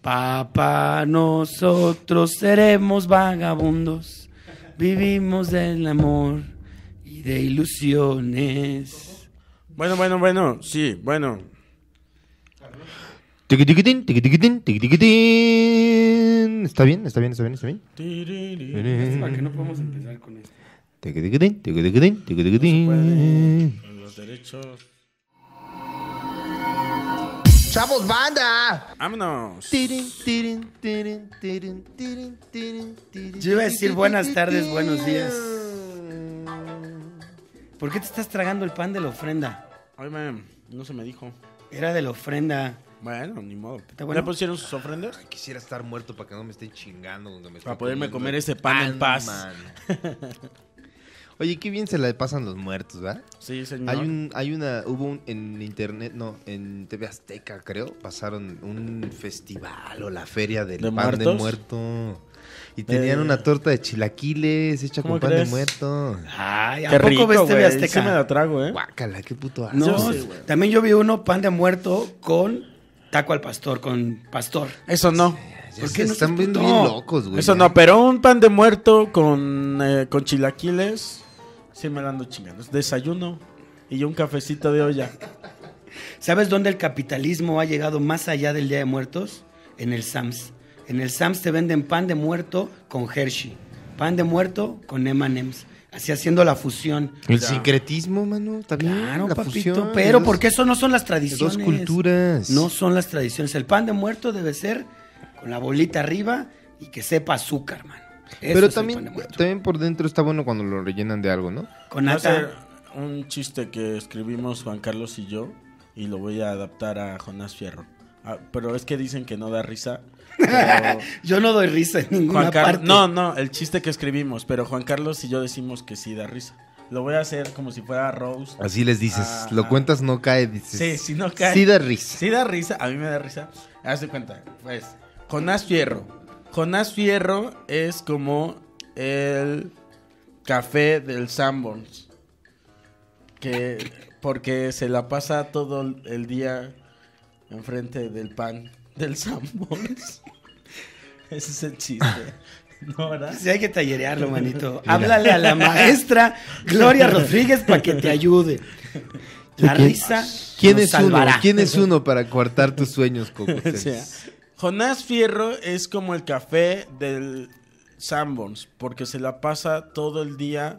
Papá, nosotros seremos vagabundos, vivimos del amor y de ilusiones. Bueno, bueno, bueno, sí, bueno. Tiquitiquitín, tiquitiquitín, tiquitiquitín. ¿Está bien? ¿Está bien? ¿Está bien? ¿Está bien? ¿Para qué no podemos empezar con esto? Tiquitiquitín, tiquitiquitín, tiquitiquitín. Los derechos. ¡Chavos, banda! Vámonos. Yo iba a decir buenas tardes, buenos días. ¿Por qué te estás tragando el pan de la ofrenda? Ay, man, no se me dijo. Era de la ofrenda. Bueno, ni modo. ¿Está bueno? ¿Ya pusieron sus ofrendas? Quisiera estar muerto para que no me estén chingando. donde me Para poderme comer ese pan en paz. Oye, qué bien se la pasan los muertos, ¿verdad? Sí, señor. Hay un, hay una, hubo un, en internet, no, en TV Azteca, creo, pasaron un festival o la feria del ¿De pan de muerto. Y tenían Eh. una torta de chilaquiles hecha ¿Cómo con pan crees? de muerto. Ay, ¿a Qué poco rico, ves TV. Azteca? Sí me la trago, ¿eh? Guácala, qué puto asco. No, sí, también yo vi uno pan de muerto con taco al pastor, con pastor. Eso no. ¿Por se qué no están viendo bien locos, güey. Eso no, pero un pan de muerto con, eh, con chilaquiles, sí me la ando chingando. Es desayuno y un cafecito de olla. ¿Sabes dónde el capitalismo ha llegado más allá del Día de Muertos? En el Sams. En el Sams te venden pan de muerto con Hershey, pan de muerto con M&M's, así haciendo la fusión. El sincretismo, mano, también. Claro, la papito, fusión pero dos- porque eso no son las tradiciones. dos culturas. No son las tradiciones. El pan de muerto debe ser con la bolita arriba y que sepa azúcar, mano. Eso Pero también, también por dentro está bueno cuando lo rellenan de algo, ¿no? Con nata. un chiste que escribimos Juan Carlos y yo y lo voy a adaptar a Jonás Fierro. Ah, pero es que dicen que no da risa. pero Yo no doy risa en ninguna Juan Car- parte. No, no, el chiste que escribimos, pero Juan Carlos y yo decimos que sí da risa. Lo voy a hacer como si fuera Rose. Así les dices, Ah, lo ah. cuentas, no cae, dices. Sí, si no cae. Sí da risa. Sí da risa, a mí me da risa. Haz de cuenta, pues, Jonás Fierro. Jonás Fierro es como el café del Sanborns. Que porque se la pasa todo el día enfrente del pan del Sanborns. Ese es el chiste. ¿No, verdad? Sí, hay que tallerearlo, manito. Háblale a la maestra Gloria Rodríguez para que te ayude. La ¿Quién- risa ¿Quién nos es salvará. uno? ¿Quién es uno para coartar tus sueños, Coco? O sea, Jonás Fierro es como el café del Sanborns, porque se la pasa todo el día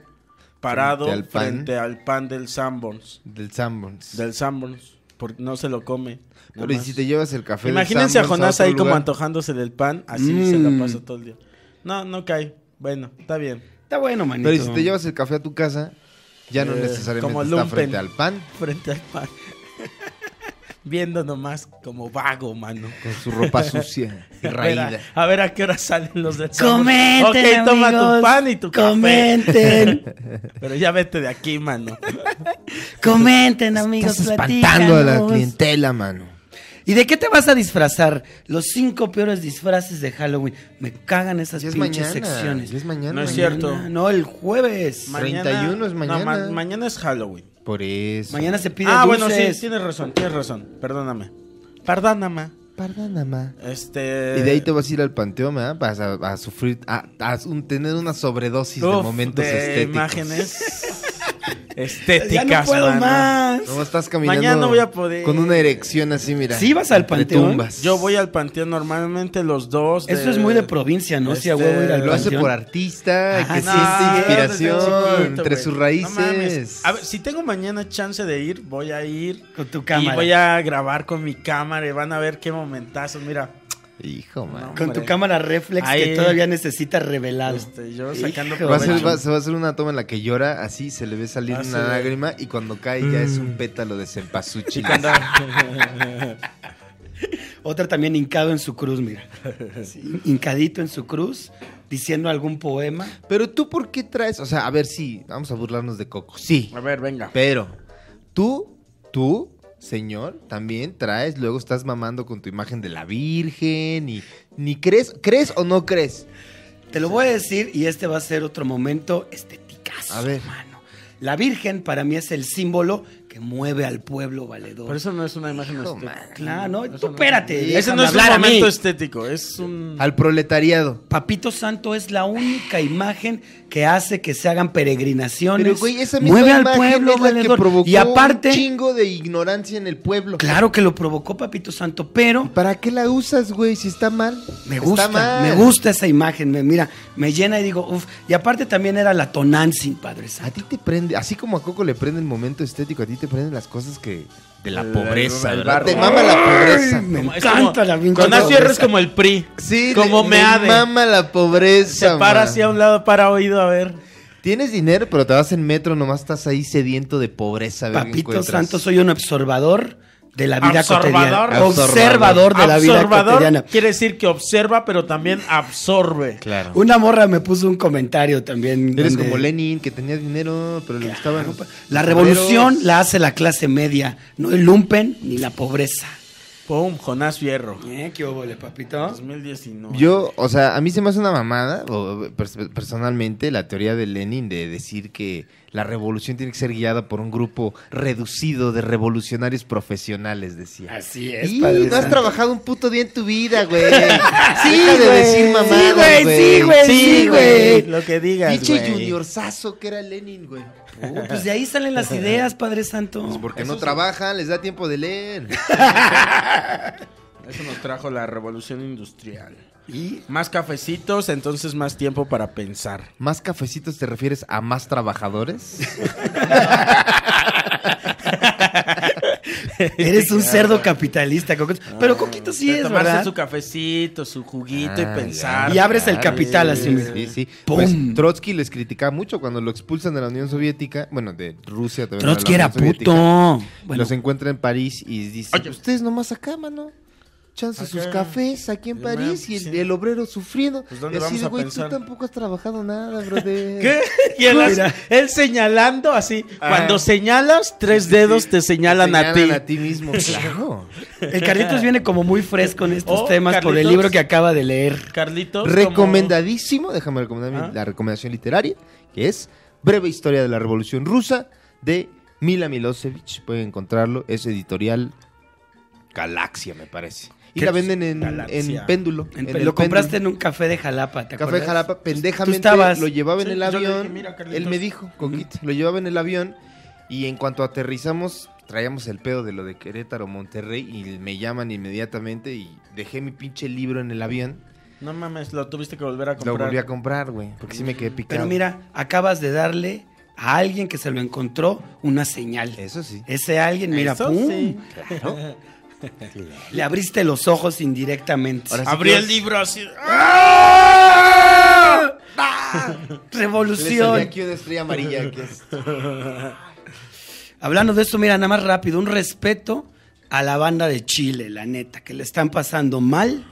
parado Frente al pan. frente al pan del Sanborns. Del Sanborns. Del Sanborns, porque no se lo come. Pero y si te llevas el café del Imagínense a Jonás ahí como antojándose del pan, así Mm. se la pasa todo el día. No, no cae. Bueno, está bien. Está bueno, manito. Pero y si te llevas el café a tu casa, ya no Eh, necesariamente como está lumpen. frente al pan, Frente al pan. Viendo nomás como vago, mano. con su ropa sucia y A ver, raída. a, a ver a qué hora salen los del. Comenten, Ok, toma tu amigos. pan y tu café. Comenten. Pero ya vete de aquí, mano. Comenten, amigos. Estás espantando a la clientela, mano. ¿Y de qué te vas a disfrazar? Los cinco peores disfraces de Halloween. Me cagan esas es pinches mañana. secciones. es mañana. No es mañana. cierto. No, el jueves. Ma- 31 es mañana. No, ma- mañana es Halloween. Por eso. Mañana se pide ah, dulces. bueno, sí, tienes razón, tienes razón. Perdóname. Perdóname. Perdóname. Este. Y de ahí te vas a ir al panteón, ¿verdad? Vas a, a sufrir, a, a un- tener una sobredosis de momentos de estéticos. imágenes estéticas. Ya no puedo mano. más. No estás caminando Mañana no voy a poder. con una erección así, mira. ¿Sí vas al panteón? tumbas. Yo voy al panteón normalmente los dos. Eso es muy de provincia, ¿no? Si a Este, huevo ir al Lo hace panteón. por artista, Ajá, que no, siente inspiración chiquito, entre sus No raíces. mames. a ver, si tengo mañana chance de ir, voy a ir. Con tu cámara. Y voy a grabar con mi cámara y van a ver qué momentazos. Mira, Hijo, man. No. Con tu cámara reflex que todavía necesita revelado. este, yo sacando Hijo, Va a ser- va- se va a hacer una toma en la que llora, así se le ve salir Ah, una sí. lágrima y cuando cae ya es un pétalo de cempasúchil. Otra también hincado en su cruz, mira. Sí, hincadito en su cruz, diciendo algún poema. Pero tú, ¿por qué traes? O sea, a ver, sí, vamos a burlarnos de Coco. Sí, A ver, venga. pero tú, tú, señor, también traes, luego estás mamando con tu imagen de la Virgen y ni crees, ¿crees o no crees? Te lo voy a decir y este va a ser otro momento esteticazo, A ver. mano. La Virgen para mí es el símbolo que mueve al pueblo valedor. Por eso no es una imagen Hijo, estética. Claro, no, tú no- espérate. Ese déjame no es un a momento estético, es un... Al proletariado. Papito Santo es la única imagen que hace que se hagan peregrinaciones. Pero, güey, esa misma mueve al pueblo es la que valedor. provocó y aparte, un chingo de ignorancia en el pueblo. claro que lo provocó Papito Santo, pero ¿Para qué la usas, güey, si está mal? me Está gusta, mal. me gusta esa imagen. Me, mira, me llena y digo, uff. Y aparte también era la Tonantzin, Padre A Santo. ti te prende, así como a Coco le prende el momento estético, a ti te prenden las cosas que de la pobreza, el ¿verdad? barrio. Te mama la pobreza. Ay, me Como- encanta como- la pinche Con Fierro es como el PRI. Sí, como le- me le ade. mama la pobreza. Se para man. así a un lado, para oído, a ver. Tienes dinero, pero te vas en metro, nomás estás ahí sediento de pobreza. a ver qué Papito. Santo, soy un observador de la vida Observador. cotidiana. Observador de la vida cotidiana. quiere decir que observa, pero también absorbe. Claro. Una morra me puso un comentario también. Eres donde- como Lenin, que tenía dinero, pero le. Claro, los La revolución la hace la clase media, no el lumpen ni la pobreza. Pum, Jonás Fierro. ¿Eh? ¿Qué hubo, papito? 2019. Yo, o sea, a mí se me hace una mamada, o, personalmente, la teoría de Lenin de decir que la revolución tiene que ser guiada por un grupo reducido de revolucionarios profesionales, decía. Así es, Y Padre no has trabajado un puto día en tu vida, güey. Sí, de güey. Sí, güey, sí, güey. Sí, güey. güey. Lo que digas, Pinche güey. juniorzazo que era Lenin, güey. Oh, pues de ahí salen las ideas, Padre Santo. Pues porque Eso no sí. trabajan, les da tiempo de leer. Eso nos trajo la revolución industrial. Y Más cafecitos, entonces más tiempo para pensar. ¿Más cafecitos te refieres a más trabajadores? eres un cerdo capitalista, Coquito. Pero Coquito sí es, tomarse ¿verdad? su cafecito, su juguito Ah, y pensar. ya. Y abres el capital sí, así. Sí, sí. ¡Pum! Pues Trotsky les criticaba mucho cuando lo expulsan de la Unión Soviética, bueno, de Rusia también. Trotsky era puto. Bueno, Los encuentra en París y dice, Oye. ustedes nomás acá, mano. Chance sus cafés aquí en París y el, sí. el obrero sufriendo. Pues, ¿dónde Y así vamos de, a güey, pensar? tú tampoco has trabajado nada, brother. ¿Qué? Y él, Mira. así- él señalando así. Ah. Cuando señalas, tres dedos te señalan, a ti. a ti mismo, claro. el Carlitos viene como muy fresco en estos Oh, temas por el libro que acaba de leer. Carlitos. como- Recomendadísimo, déjame recomendar Ah. la recomendación literaria, que es Breve Historia de la Revolución Rusa de Mila Milosevic. Pueden encontrarlo, es editorial Galaxia, me parece. Y la venden en, en péndulo. En- en el lo compraste péndulo. en un café de Jalapa, ¿te Café acuerdas? Jalapa, pendejamente estabas- lo llevaba en Sí, el avión. dije, "Mira, Carlitos". él me dijo, Coquito, lo llevaba en el avión. Y en cuanto aterrizamos, traíamos el pedo de lo de Querétaro, Monterrey. Y me llaman inmediatamente. Y dejé mi pinche libro en el avión. No mames, lo tuviste que volver a Lo comprar. volví a comprar, güey. Porque sí me quedé picado. Pero mira, acabas de darle a alguien que se lo encontró una señal. Eso sí. Ese alguien, mira, Eso pum, sí. Claro. le abriste los ojos indirectamente. Ahora sí Abrí que el libro así. Le Revolución. salía aquí una estrella amarilla. que es- Hablando de esto, mira, nada más rápido, un respeto a la banda de Chile, la neta, que le están pasando mal,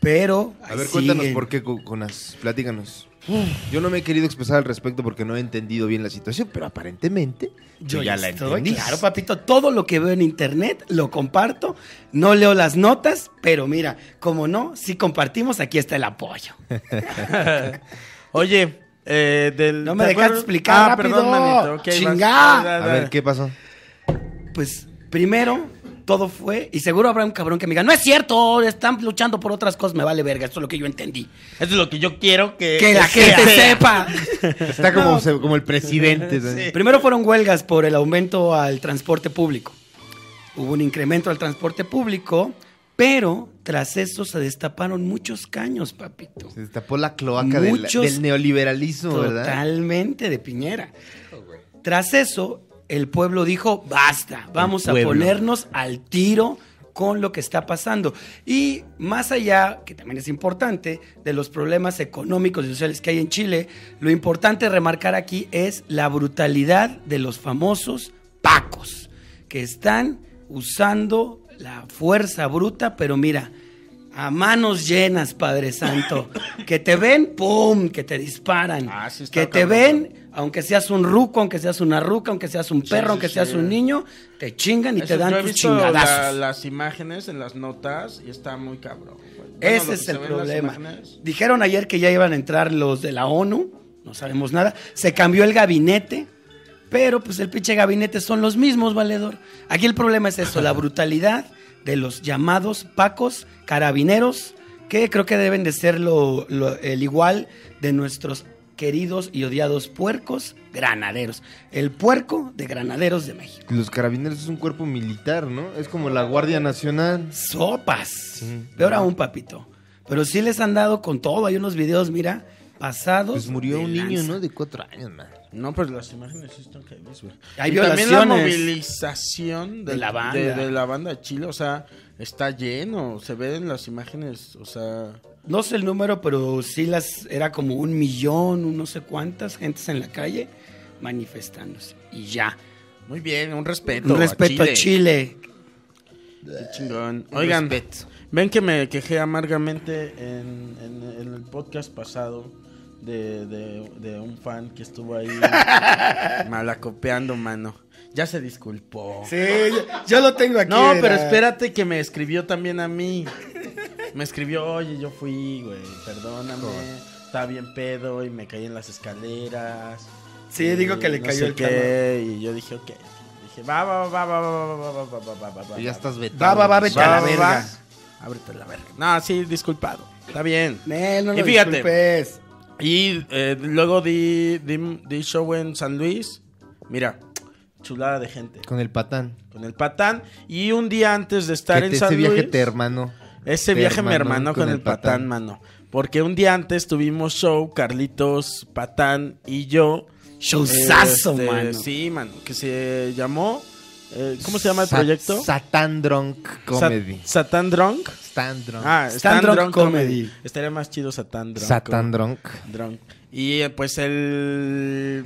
pero... A ver, cuéntanos por qué, Co- Conas. Platícanos. Yo no me he querido expresar al respecto porque no he entendido bien la situación, pero aparentemente Yo ya ya la entendí. claro, papito, todo lo que veo en internet lo comparto, no leo las notas, pero mira, como no, si compartimos, aquí está el apoyo. Oye, eh, del. No me ¿te dejaste acuerdas? explicar Ah, rápido. perdón, manito. ok, vas- Chingá. da, da, A ver, ¿qué pasó? Pues primero todo fue, y seguro habrá un cabrón que me diga, no es cierto, están luchando por otras cosas, me vale verga, esto es lo que yo entendí. Eso es lo que yo quiero que. Que la sea. gente sepa. Está como, como el presidente. Primero fueron huelgas por el aumento al transporte público. Hubo un incremento al transporte público, pero tras eso se destaparon muchos caños, papito. Se destapó la cloaca del, Muchos- del neoliberalismo, ¿verdad? Totalmente de Piñera. Tras eso, el pueblo dijo, basta, vamos a ponernos al tiro con lo que está pasando. Y más allá, que también es importante, de los problemas económicos y sociales que hay en Chile, lo importante remarcar aquí es la brutalidad de los famosos pacos, que están usando la fuerza bruta, pero mira, a manos llenas, Padre Santo. Que te ven, ¡pum! Que te disparan. Ah, sí que te ven, aunque seas un ruco, aunque seas una ruca, aunque seas un perro, sí, aunque sí. seas un niño, te chingan y Eso, te dan yo he tus visto la- las imágenes en las notas y está muy cabrón. Bueno, Ese es el problema. Dijeron ayer que ya iban a entrar los de la ONU, no sabemos nada. Se cambió el gabinete, Pero pues el pinche gabinete son los mismos, valedor. Aquí el problema es eso, la brutalidad de los llamados pacos, carabineros, que creo que deben de ser lo- lo- el igual de nuestros queridos y odiados puercos granaderos. El puerco de granaderos de México. Los carabineros es un cuerpo militar, ¿no? Es como la Guardia Nacional. Sopas. Sí. Peor aún, papito. Pero sí les han dado con todo. Hay unos videos, mira, pasados. Pues murió de un niño. ¿no? De cuatro años, man. No, pero las imágenes sí están caídas, güey. Hay y también la movilización De la banda. De, de la banda de Chile, o sea, está lleno. Se ven las imágenes, o sea... No sé el número, pero sí las era como un millón, un no sé cuántas gentes en la calle manifestándose. Y ya. Muy bien, un respeto. Un respeto a Chile. Qué chingón. Oigan, ven que me quejé amargamente en, en- en el podcast pasado de, de- de un fan que estuvo ahí malacopeando, mano. Ya se disculpó. Sí, yo, yo lo tengo aquí. No, era- pero espérate que me escribió también a mí. Me escribió, oye, yo fui, güey, perdóname. Estaba bien pedo y me caí en las escaleras. Sí, Y digo que le no cayó el qué, Y yo dije, ok. Dije, va, va, va, va, va, va, va, va, va, va, va, va, va, Y ya va, estás vetado. Va, va, va, vete a la va, verga. va. Ábrete la verga. No, sí, disculpado. Está bien. Nel, no Y lo fíjate. disculpes. Y eh, luego di, di, di show en San Luis. Mira, chulada de gente. Con el patán. Con el patán. Y un día antes de estar Que en te- San ese viaje Luis. te hermano. Ese viaje me hermanó con, el patán, mano. Porque un día antes tuvimos show, Carlitos, Patán y yo. Showzazo, Este, mano. Sí, mano. Que se llamó. eh, ¿Cómo se llama el Sa- proyecto? Satán Drunk Comedy. Sat- Satan Drunk. Stan Drunk. Ah, Stan Stan Drunk Drunk Comedy. Comedy. Estaría más chido Satan Drunk. Satán Drunk. Drunk. Y eh, pues el,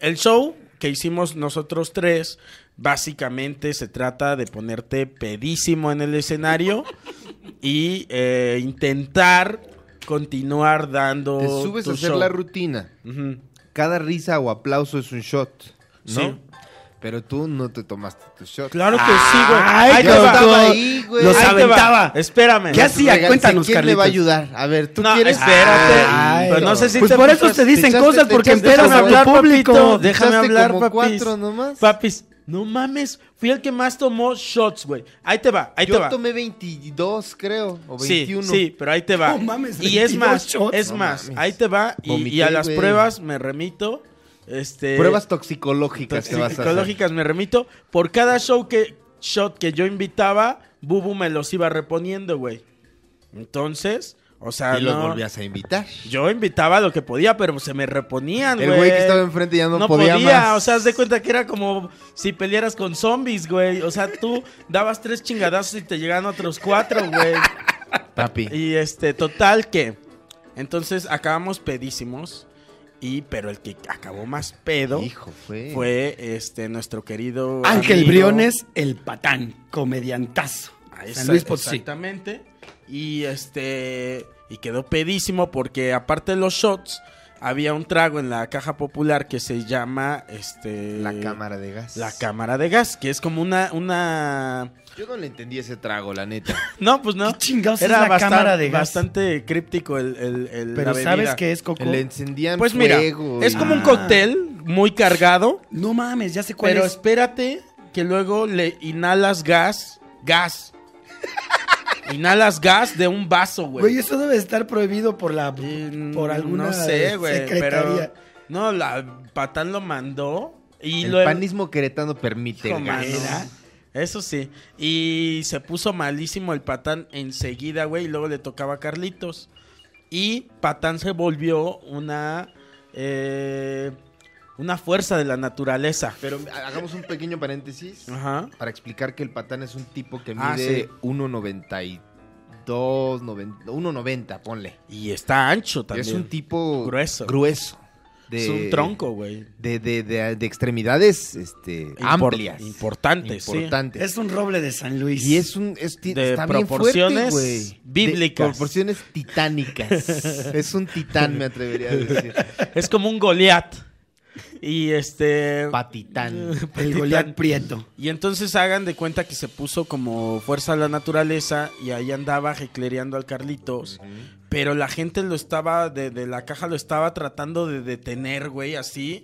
el show que hicimos nosotros tres, básicamente se trata de ponerte pedísimo en el escenario y eh, intentar continuar dando. Te subes tu a hacer show. la rutina. Cada risa o aplauso es un shot, ¿no? Sí. Pero tú no te tomaste tu shot. Claro que sí, güey. Ay, Ahí te yo va. estaba ahí, güey. Los Ahí te va. aventaba. Espérame. ¿Qué hacía? Regal- Cuéntanos, ¿Quién le va a Carlitos. ayudar? A ver, ¿tú No, quieres? espérate. Ay, pero no sé si pues te por eso te dicen echaste- cosas, te porque echaste empedan como a tu hablar, público. papito. Déjame Echaste hablar, como papis. cuatro nomás. Papis, no mames. Fui el que más tomó shots, güey. Ahí te va, ahí te Yo va. tomé 22, creo, o Sí, 21. sí, pero ahí te va. No mames, y es 22 más, shots. es No más, mames. ahí te va. Y, Vomité, a las güey. pruebas me remito. Este, Pruebas toxicológicas te vas a hacer. psicológicas me remito. Por cada show que, shot que yo invitaba, Bubu me los iba reponiendo, güey. Entonces, o sea, Y los no- volvías a invitar. yo invitaba lo que podía, pero se me reponían, güey. El güey que estaba enfrente ya no, podía, más. o sea, haz de cuenta que era como si pelearas con zombies, güey. O sea, tú dabas tres chingadazos y te llegaban otros cuatro, güey. Papi. Y este, total que. Entonces acabamos pedísimos. Y, pero el que acabó más pedo Hijo, fue. fue este nuestro querido. Ángel amigo- Briones, el patán, comediantazo. Ah, San esa- Luis Potosí. Exactamente. Y este. Y quedó pedísimo porque aparte de los shots, había un trago en la caja popular que se llama. Este. La cámara de gas. La cámara de gas, que es como una. una... Yo no le entendí ese trago, la neta. No, pues no. ¿Qué chingados es Era la bastan- cámara de gas? bastante críptico el, el- el- la Pero. ¿sabes qué es, Coco? Le encendían Pues mira, fuego. es como un Ah. cóctel muy cargado, No mames, ya sé cuál pero es. espérate que luego le inhalas gas, gas. inhalas gas de un vaso, Güey, güey. eso debe estar prohibido por la Y, por alguna no sé, güey, pero no, la patán lo mandó y El luego panismo queretano permite Hijo. Eso sí. Y se puso malísimo el patán enseguida, güey. Y luego le tocaba a Carlitos. Y patán se volvió una. eh, una fuerza de la naturaleza. Pero hagamos un pequeño paréntesis Ajá. para explicar que el patán es un tipo que Ah, mide sí. 1.92, 90, 1.90, ponle. Y está ancho también. Es un tipo Grueso. grueso. De, Es un tronco, güey. De, de, de, de extremidades este, Impor- amplias. Importantes, sí. Importantes. Es un roble de San Luis. Y es un. Es, ti- De está bien proporciones fuerte, bíblicas. De proporciones titánicas. es un titán, me atrevería a decir. Es como un Goliat. Y este. Patitán. el Goliat Prieto. Y entonces hagan de cuenta que se puso como fuerza a la naturaleza y ahí andaba jeclereando al Carlitos. Pero la gente lo estaba, de, de la caja lo estaba tratando de detener, güey, así.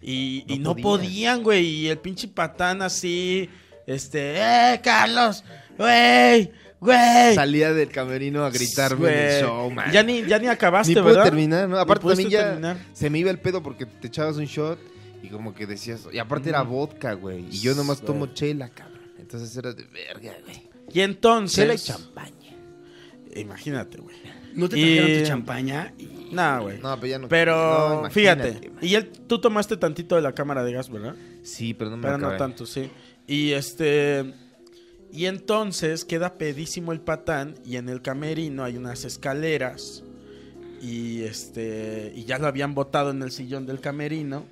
Y, y No no podían. podían, güey. Y el pinche patán así, este, ¡eh, Carlos! ¡Güey! ¡Güey! Salía del camerino a gritarme en el Güey. show, man. Ya ni, ya ni acabaste, Ni pude ¿verdad? terminar, ¿no? Aparte también ya terminar. se me iba el pedo porque te echabas un shot y como que decías... Y aparte era vodka, güey. Y yo nomás tomo Güey. chela, cabrón. Entonces era de verga, güey. Y entonces... Chela y champaña. Imagínate, güey. ¿No te Y- trajeron tu champaña? Y- Nah, güey. No, pero ya no. Pero no, fíjate, y él, tú tomaste tantito de la cámara de gas, ¿verdad? Sí, pero no me Pero no tanto, sí. Y este. Y entonces queda pedísimo el patán. Y en el camerino hay unas escaleras. Y este. Y ya lo habían botado en el sillón del camerino.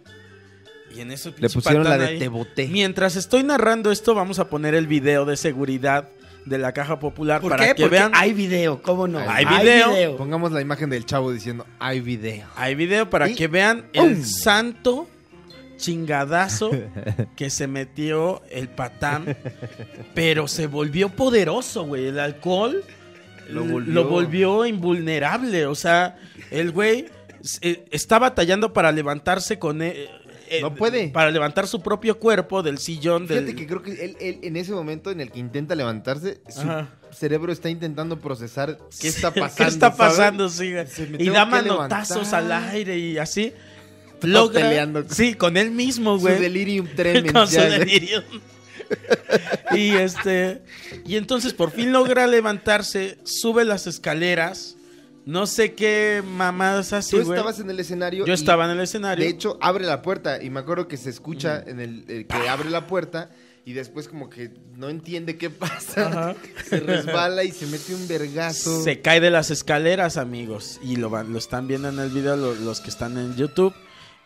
Y en eso Le pusieron la de ahí- te boté. Mientras estoy narrando esto, vamos a poner el video de seguridad de la caja popular ¿Por para qué? que Porque vean. hay video, ¿cómo no? Hay video. Pongamos la imagen del chavo diciendo, hay video. Hay video para Y- que vean el santo chingadazo que se metió el patán. Pero se volvió poderoso, güey. El alcohol Lo lo volvió- invulnerable. O sea, el güey eh, está batallando para levantarse con... eh, eh, No puede. Para levantar su propio cuerpo del sillón del... Fíjate que creo que él, él, en ese momento en el que intenta levantarse, su Ajá. cerebro está intentando procesar qué está ¿Qué pasando. está ¿sabes? pasando? Sí, y da manotazos levantar. al aire y así. Logra, peleando sí, con él mismo, Su güey. delirium con tremens. su delirium. y este y entonces por fin logra levantarse, sube las escaleras, no sé qué mamadas así, Tú güey. estabas en el escenario. Yo y, estaba en el escenario. De hecho, abre la puerta y me acuerdo que se escucha en el, el que abre la puerta y después como que no entiende qué pasa. Ajá. Se resbala y se mete un vergazo. se cae de las escaleras, amigos, y lo van, lo están viendo en el video lo- los que están en YouTube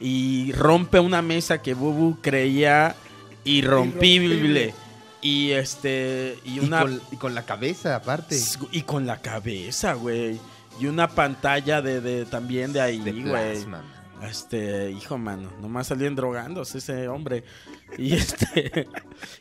y rompe una mesa que Bubu creía irrompible. Irrompible. Y este y Y, una con, y con la cabeza aparte. y con la cabeza, güey. Y una pantalla de, de también de ahí, De güey. Este, hijo, mano, nomás salían drogándose ese hombre. Y este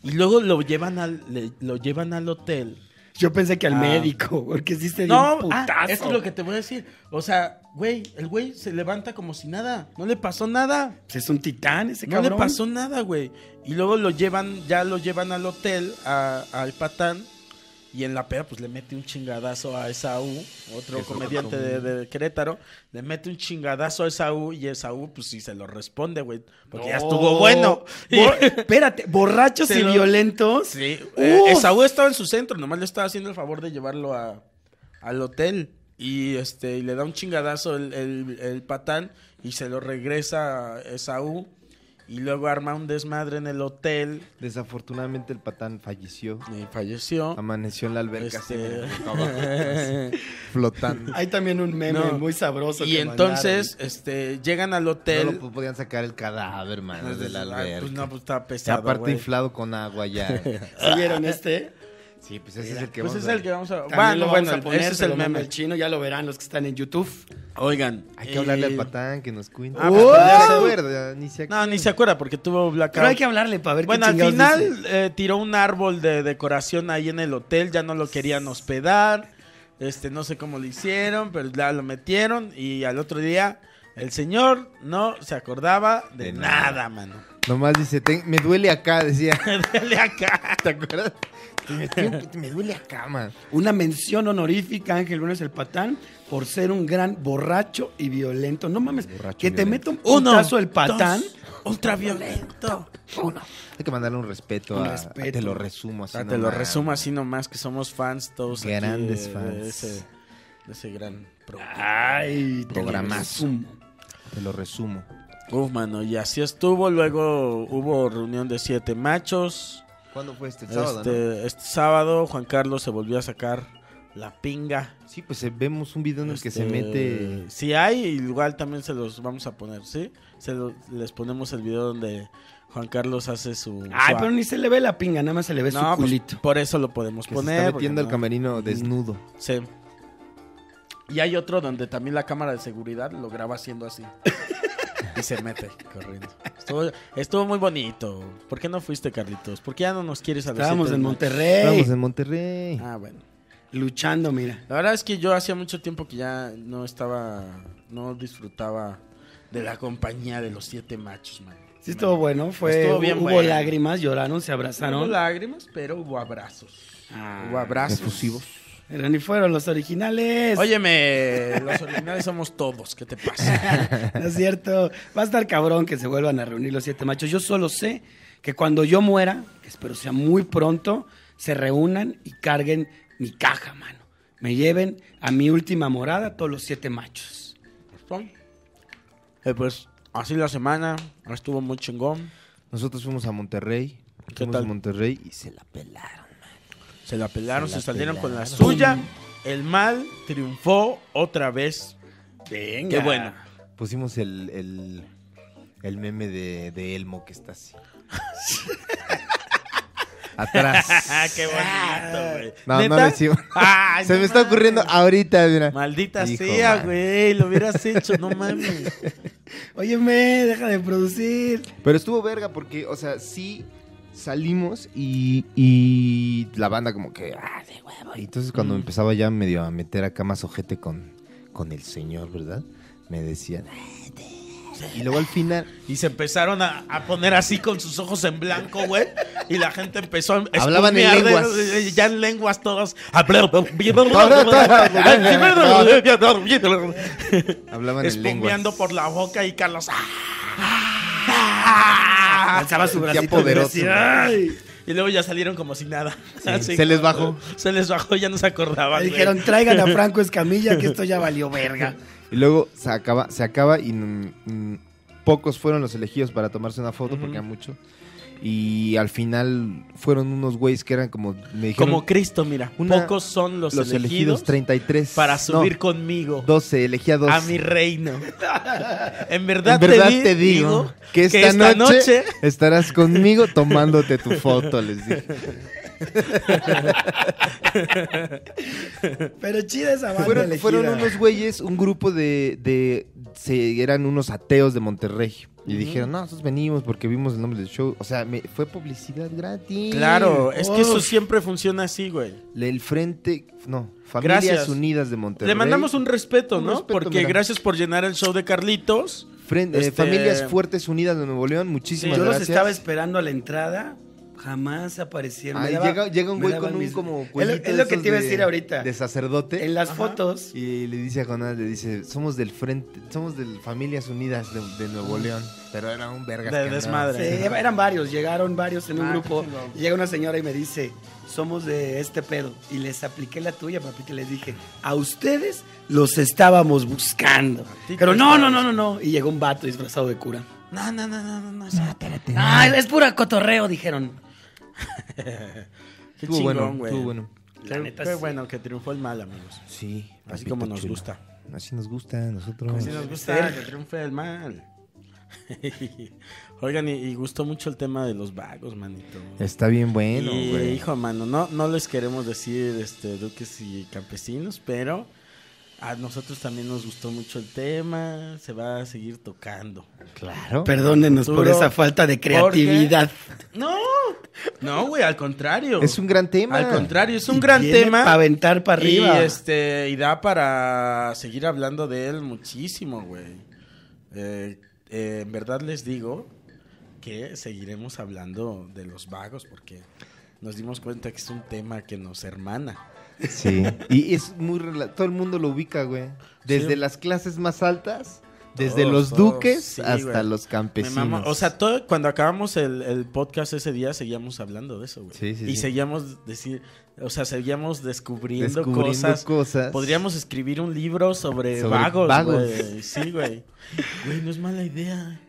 y luego lo llevan al le- lo llevan al hotel. Yo pensé que al Ah. médico, porque sí se dio No, un ah, putazo. esto es lo que te voy a decir. O sea, güey, el güey se levanta como si nada, no le pasó nada. Pues es un titán ese No cabrón. le pasó nada, güey. Y luego lo llevan, ya lo llevan al hotel, a- al patán. Y en la peda, pues le mete un chingadazo a Esaú, otro comediante de, de Querétaro. Le mete un chingadazo a Esaú y Esaú, pues sí se lo responde, güey. Porque ya No. estuvo bueno. Espérate, borrachos Se y lo- violentos. Sí, eh. Esaú estaba en su centro, nomás le estaba haciendo el favor de llevarlo a, al hotel. Y este, y le da un chingadazo el, el- el patán y se lo regresa a Esaú. Y luego arma un desmadre en el hotel Desafortunadamente el patán falleció. y falleció. Amaneció en la alberca Este- así, flotando. Hay también un meme No. muy sabroso. y que entonces este, llegan al No hotel. lo po- podían sacar el cadáver, man, desde la Ah, alberca. pues no, pues estaba pesado. aparte inflado con agua ya. ¿Sí vieron este? Sí, pues ese es el que Pues vamos es a- el que vamos a. También Bueno, lo vamos bueno, a poner, ese es el meme. el chino, ya lo verán los que están en YouTube. Oigan. Hay que hablarle al patán que nos cuente. Ah, ni ya se acuerda, ni se No, ni se acuerda porque tuvo blackout. Pero hay que hablarle para ver Bueno, qué al final dice. eh, tiró un árbol de decoración ahí en el hotel, ya no lo querían hospedar. Este, no sé cómo lo hicieron, pero ya lo metieron y al otro día el señor no se acordaba de, De nada, nada. mano. Nomás dice, "Ten- me duele acá, decía. Dale acá. ¿Te acuerdas? Me, me duele acá, man. Una mención honorífica, Ángel Bruno el patán, por ser un gran borracho y violento. No mames, Borracho que te meta un putazo el patán. dos, ultraviolento. Hay que mandarle un respeto Un a, respeto. Te lo resumo así. Ah, te lo nomás. resumo así nomás que somos fans todos Grandes de- fans. De, ese, de ese gran programa. Ay, te lo resumo. Te lo resumo. Uf, mano, y así estuvo. Luego hubo reunión de siete machos. ¿Cuándo fue este? El sábado, este, ¿no? este sábado Juan Carlos se volvió a sacar la pinga. Sí, pues eh, vemos un video en el que se Este, mete... Si hay, igual también se los vamos a poner, ¿sí? Se lo- les ponemos el video donde Juan Carlos hace su... Ay, su pero ni se le ve la pinga, nada más se le ve No, su pues, culito. por eso lo podemos Que se poner. está metiendo al no- camerino desnudo. Sí. Y hay otro donde también la cámara de seguridad lo graba haciendo así. y se mete corriendo. Estuvo, estuvo muy bonito. ¿Por qué no fuiste, Carlitos? ¿Por qué ya no nos quieres a Estábamos en? Monterrey, Estamos en Monterrey. Ah, bueno. luchando, mira. La verdad es que yo hacía mucho tiempo que ya no estaba, no disfrutaba de la compañía de los siete machos, man. Sí estuvo bueno, fue, Estuvo bien hubo bueno. lágrimas, lloraron, se No abrazaron. hubo lágrimas, pero hubo abrazos. Ah, hubo abrazos. Efusivos. Pero ni fueron los originales. Óyeme, los originales somos todos. ¿Qué te pasa? No es cierto. Va a estar cabrón que se vuelvan a reunir los siete machos. Yo solo sé que cuando yo muera, que espero sea muy pronto, se reúnan y carguen mi caja, mano. Me lleven a mi última morada todos los siete machos. Eh, pues así la semana. Estuvo muy chingón. Nosotros fuimos a Monterrey. ¿Qué Fuimos tal? a Monterrey y se la pelaron. Se la pelaron, Se salieron con la suya. El mal triunfó otra vez. Venga. Qué bueno. Pusimos el, el, el meme de, de Elmo que está así. Atrás. Qué bonito, güey. No, no lo hicimos. Ay, Se no me está ocurriendo ahorita, mira. Maldita Hijo, sea, güey. Lo hubieras hecho, no mames. Óyeme, deja de producir. Pero estuvo verga porque, o sea, sí salimos y, y la banda como que, ah, de huevo. Y entonces cuando empezaba ya medio a meter acá más ojete con, con el señor, ¿verdad? Me decían, "Ah, de-". y luego al final, Y se empezaron a, a poner así con sus ojos en blanco, güey. Y la gente empezó a Hablaban en de- lenguas. de- ya en lenguas todos. hablaban en lenguas. Por la boca y Carlos. Alzaba su bracito. poderoso, y decía, "Ay". Y luego ya salieron como si nada. Así se les bajó. Se les bajó, ya no se acordaban. Le dijeron, traigan a Franco Escamilla que esto ya valió verga. Y luego se acaba, se acaba y mm, mm, pocos fueron los elegidos para tomarse una foto porque eran muchos. Y al final fueron unos güeyes que eran como, me dijeron, Como Cristo, mira. Una- pocos son los, los elegidos, elegidos, 33. para subir No, conmigo 12, elegía 12. a mi reino. en verdad, en verdad te, di- te digo, que esta, noche, noche estarás conmigo tomándote tu foto, les dije. Pero chida esa banda Fueron, elegida. fueron unos güeyes, un grupo de, de se, eran unos ateos de Monterrey. Y dijeron, no, nosotros venimos porque vimos el nombre del show. O sea, me, fue publicidad gratis. Claro, es que eso siempre funciona así, güey. El Frente, no, Familias Gracias. Unidas de Monterrey. Le mandamos un respeto, Un ¿no? respeto, Porque mira. gracias por llenar el show de Carlitos. Fren- eh, este- Familias Fuertes Unidas de Nuevo León, muchísimas Yo los gracias. estaba esperando a la entrada. Jamás aparecieron. Daba- llega, llega un güey con un mis- como Es es de lo que te iba a de- decir ahorita. De sacerdote. En las Ajá. fotos. Y le dice a Jonás, le dice, somos del frente, somos del Familias Unidas de, de Nuevo León. Pero era un vergas. De desmadre. Sí, eran varios, llegaron varios en un Ah, grupo. Y llega una señora y me dice, somos de este pedo. Y les apliqué la tuya, papi, que les dije, a ustedes los estábamos buscando. Pero no, no, no, no, no. Y llegó un vato disfrazado de cura. No, no, no, no, no, no. espérate. Ah, es pura cotorreo, dijeron. Qué chingón, bueno, güey. bueno. La Qué, neta qué sí. bueno que triunfó el mal, amigos. Sí. Así como nos chulo. gusta. Así nos gusta a nosotros. Así nos gusta que triunfe el mal. Oigan, y, y gustó mucho el tema de los vagos, manito. Está bien bueno, güey. hijo, mano, no, no les queremos decir este, duques y campesinos, pero a nosotros también nos gustó mucho el tema. Se va a seguir tocando. Claro. Perdónenos por esa falta de creatividad. No, no, güey, al contrario. Es un gran tema. Al contrario, es un gran tema. Para aventar para arriba. Y este, y da para seguir hablando de él muchísimo, güey. Eh, eh, en verdad les digo que seguiremos hablando de los vagos porque nos dimos cuenta que es un tema que nos hermana. Sí. Y es muy... rela- Todo el mundo lo ubica, güey. Desde Sí. las clases más altas, desde Todos, los todos. duques Sí, hasta güey. los Me campesinos. O sea, todo, cuando acabamos el, el podcast ese día, seguíamos hablando de eso, güey. Sí, sí, y sí. seguíamos decir, o sea, seguíamos descubriendo, descubriendo cosas. cosas. Podríamos escribir un libro sobre, Sobre vagos, vagos. güey. Sí, güey. Güey, no es mala idea.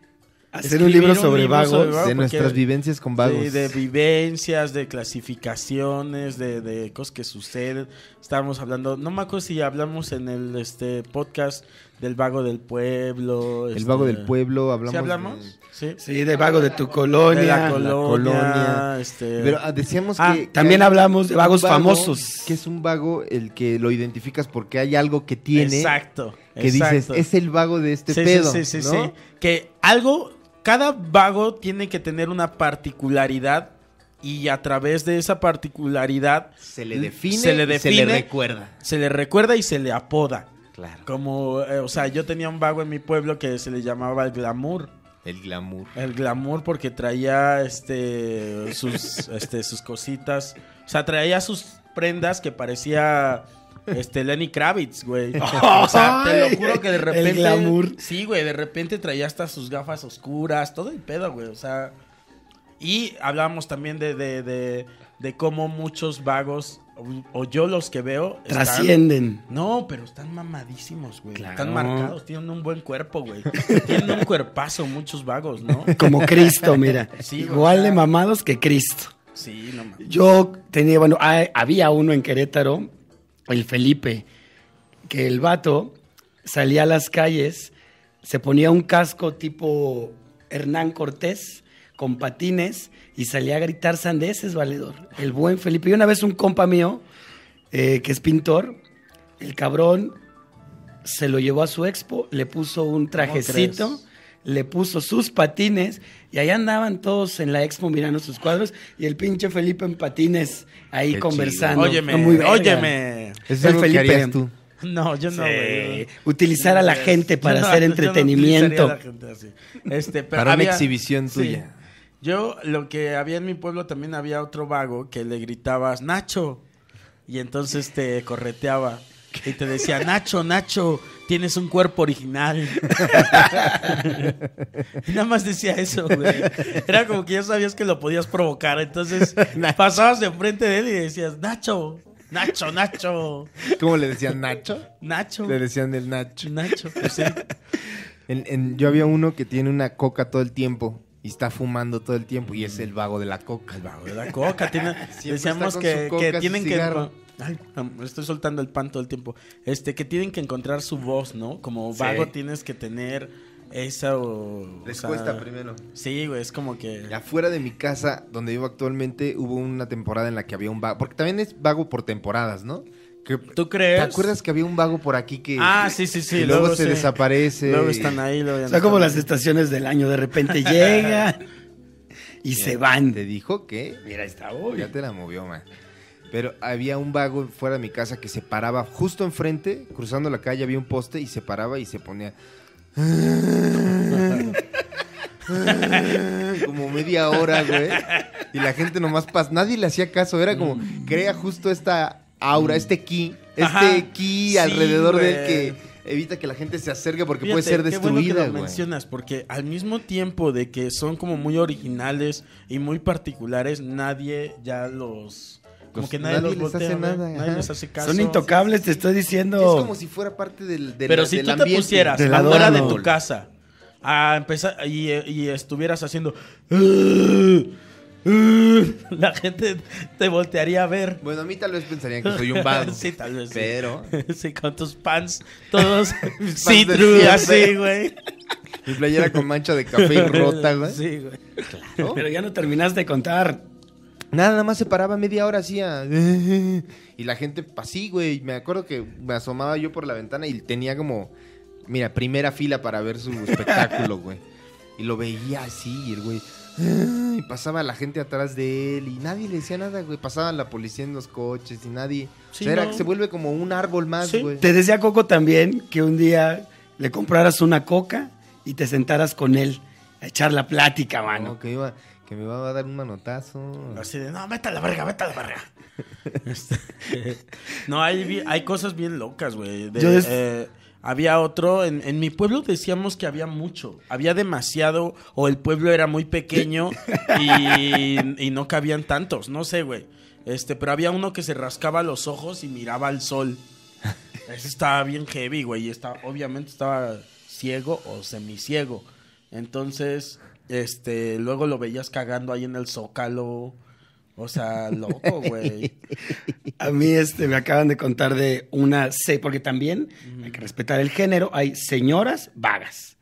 Hacer un libro un sobre libro vagos. sobre de nuestras vivencias con vagos. Sí, de vivencias, de clasificaciones, de, de cosas que suceden. Estábamos hablando, no me acuerdo si hablamos en el este podcast del vago del pueblo. el este, vago del pueblo, hablamos. ¿Sí hablamos? de- Sí. Sí, de vago de tu colonia. De la la colonia. colonia. este, Pero ah, decíamos Ah, que. que También hay hablamos de vagos vago, famosos. Que es un vago el que lo identificas porque hay algo que tiene. Exacto. Que dices, exacto. es el vago de este Sí, sí, pedo. Sí, sí, sí, ¿no? sí. Que algo, cada vago tiene que tener una particularidad y a través de esa particularidad Se le define, Se le se recuerda. se le recuerda y se le apoda. Claro. Como, eh, o sea, yo tenía un vago en mi pueblo que se le llamaba el glamour. El glamour. El glamour porque traía este sus este sus cositas, o sea, traía sus prendas que parecía este Lenny Kravitz, güey. O sea, te lo juro que de El repente glamour. Sí, güey, de repente traía hasta sus gafas oscuras, todo el pedo, güey, o sea, y hablábamos también de de, de, de cómo muchos vagos o, o yo los que veo están- Trascienden. no, pero están mamadísimos, güey. Claro. Están marcados, tienen un buen cuerpo, güey. tienen un cuerpazo, muchos vagos, ¿no? Como Cristo, mira. Sí, Igual o sea- de mamados que Cristo. Sí, no mames. Yo tenía, bueno, hay- había uno en Querétaro, el Felipe, que el vato salía a las calles, se ponía un casco tipo Hernán Cortés con patines y salía a gritar sandeces, valedor. El buen Felipe. Y una vez un compa mío, eh, que es pintor, el cabrón se lo llevó a su expo, le puso un trajecito? Le puso sus patines y ahí andaban todos en la expo mirando sus cuadros y el pinche Felipe en patines ahí Qué conversando. Óyeme, No, muy óyeme. Eso es El Felipe. tú. No, yo no, Sí, güey. utilizar a la gente para no- hacer no entretenimiento. utilizaría a la gente así. Este, pero Para una exhibición sí. tuya. Yo, lo que había en mi pueblo también había otro vago que le gritabas, Nacho. Y entonces te correteaba. Y te decía, Nacho, Nacho, tienes un cuerpo original. y nada más decía eso, güey. Era como que ya sabías que lo podías provocar. Entonces pasabas de frente de él y decías, Nacho, Nacho, Nacho, ¿Cómo le decían Nacho? Nacho. Le decían el Nacho. Nacho, pues sí. En- en- yo había uno que tiene una coca todo el tiempo y está fumando todo el tiempo y es el vago de la coca. El vago de la coca. Tiene, decíamos que, coca, tienen que. Ay, estoy soltando el pan todo el tiempo. Este, que tienen que encontrar su voz, ¿no? Como vago Sí. tienes que tener esa o. o Les sea, primero. Sí, güey, es como que. Afuera de mi casa, donde vivo actualmente, hubo una temporada en la que había un vago. Porque también es vago por temporadas, ¿no? Que- ¿Tú crees? ¿Te acuerdas que había un vago por aquí que Ah, sí, sí, sí. y luego, se sí. desaparece? Luego están ahí, luego ya O no sea, como están las ahí. estaciones del año, de repente llegan y se van. Te dijo que Mira, ahí está hoy. ya te la movió, man. Pero había un vago fuera de mi casa que se paraba justo enfrente, cruzando la calle, había un poste y se paraba y se ponía. como media hora, güey. Y la gente nomás pasa. Nadie le hacía caso. Era como, crea justo esta aura, este ki, este Ajá. ki Sí, alrededor de él güey. que evita que la gente se acerque porque puede ser qué bueno que destruida, lo güey. mencionas, porque al mismo tiempo de que son como muy originales y muy particulares, nadie ya los... Como Los- que nadie, nadie los les hace voltea, nada, güey, nadie ajá. les hace caso. Son intocables, te estoy diciendo. Es como si fuera parte del, del Pero si del tú te ambiente. pusieras Del afuera de tu casa a empezar y, y estuvieras haciendo la gente te voltearía a ver. Bueno, a mí tal vez pensarían que soy un vago. sí, tal vez. Pero Sí, con tus pants todos de see-through, siempre. así, güey. mi playera con mancha de café y rota, güey. Sí, güey. Pero ya no terminaste de contar. Nada, nada más se paraba media hora así a- Y la gente así, güey. Me acuerdo que me asomaba yo por la ventana y tenía como, mira, primera fila para ver su espectáculo, güey. Y lo veía así y el güey... Y pasaba la gente atrás de él y nadie le decía nada, güey. Pasaba la policía en los coches y nadie... Sí, o sea, era no. se vuelve como un árbol más, Sí. güey. Te decía Coco también que un día le compraras una coca y te sentaras con él a echar la plática, mano. No, que, iba, que me iba a dar un manotazo. Así de, no, vete a la verga, vete a la verga. Este, no, hay, hay cosas bien locas, güey. De- Yo des- eh, había otro, en, en mi pueblo decíamos que había mucho, había demasiado, o el pueblo era muy pequeño y, y no cabían tantos, no sé, güey. Este, pero había uno que se rascaba los ojos y miraba al sol. Ese estaba bien heavy, güey. Y estaba, obviamente estaba ciego o semiciego. Entonces, este, luego lo veías cagando ahí en el zócalo. O sea, loco, güey. A mí este, me acaban de contar de una C, porque también hay que respetar el género. Hay señoras vagas,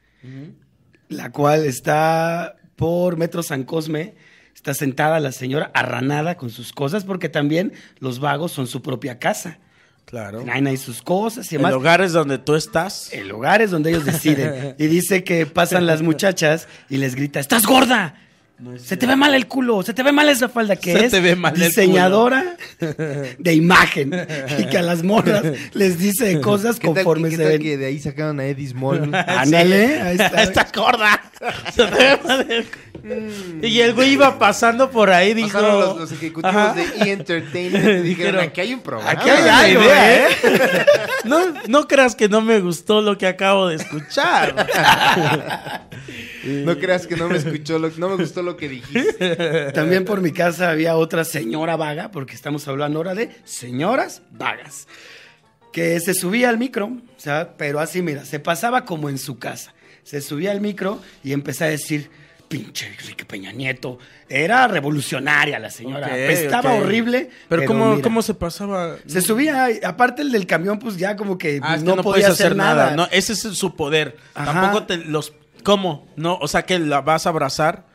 la cual está por Metro San Cosme. Está sentada la señora arranada con sus cosas, porque también los vagos son su propia casa. Claro. Traen ahí sus cosas y El demás. hogar es donde tú estás. El hogar es donde ellos deciden. Y dice que pasan las muchachas y les grita, ¡estás gorda! No Se te ve mal el culo, se te ve mal esa falda que Se es te ve mal el diseñadora de imagen y que a las morras les dice cosas ¿Qué tal, conforme qué se tal ven. que de ahí sacaron a Eddie Small? Ándale, ahí está. Gorda. Se te ve mal el cu- Y el güey iba pasando por ahí, dijo. Pasaron los, los ejecutivos Ajá. de E! Entertainment dijeron, aquí hay un programa. Aquí hay algo, idea, ¿eh? No, no creas que no me gustó lo que acabo de escuchar. No creas que no me escuchó, lo, no me gustó lo que dijiste. También por mi casa había otra señora vaga, porque estamos hablando ahora de señoras vagas, que se subía al micro, o sea, pero así, mira, se pasaba como en su casa. Se subía al micro y empezaba a decir, pinche Enrique Peña Nieto. Era revolucionaria la señora, estaba horrible. Pero, ¿cómo, mira, ¿cómo se pasaba? Se subía, aparte el del camión, pues ya como que Ah, que no, podía hacer nada. nada. No, ese es su poder. Ajá. Tampoco te los. ¿Cómo? No, o sea que la vas a abrazar.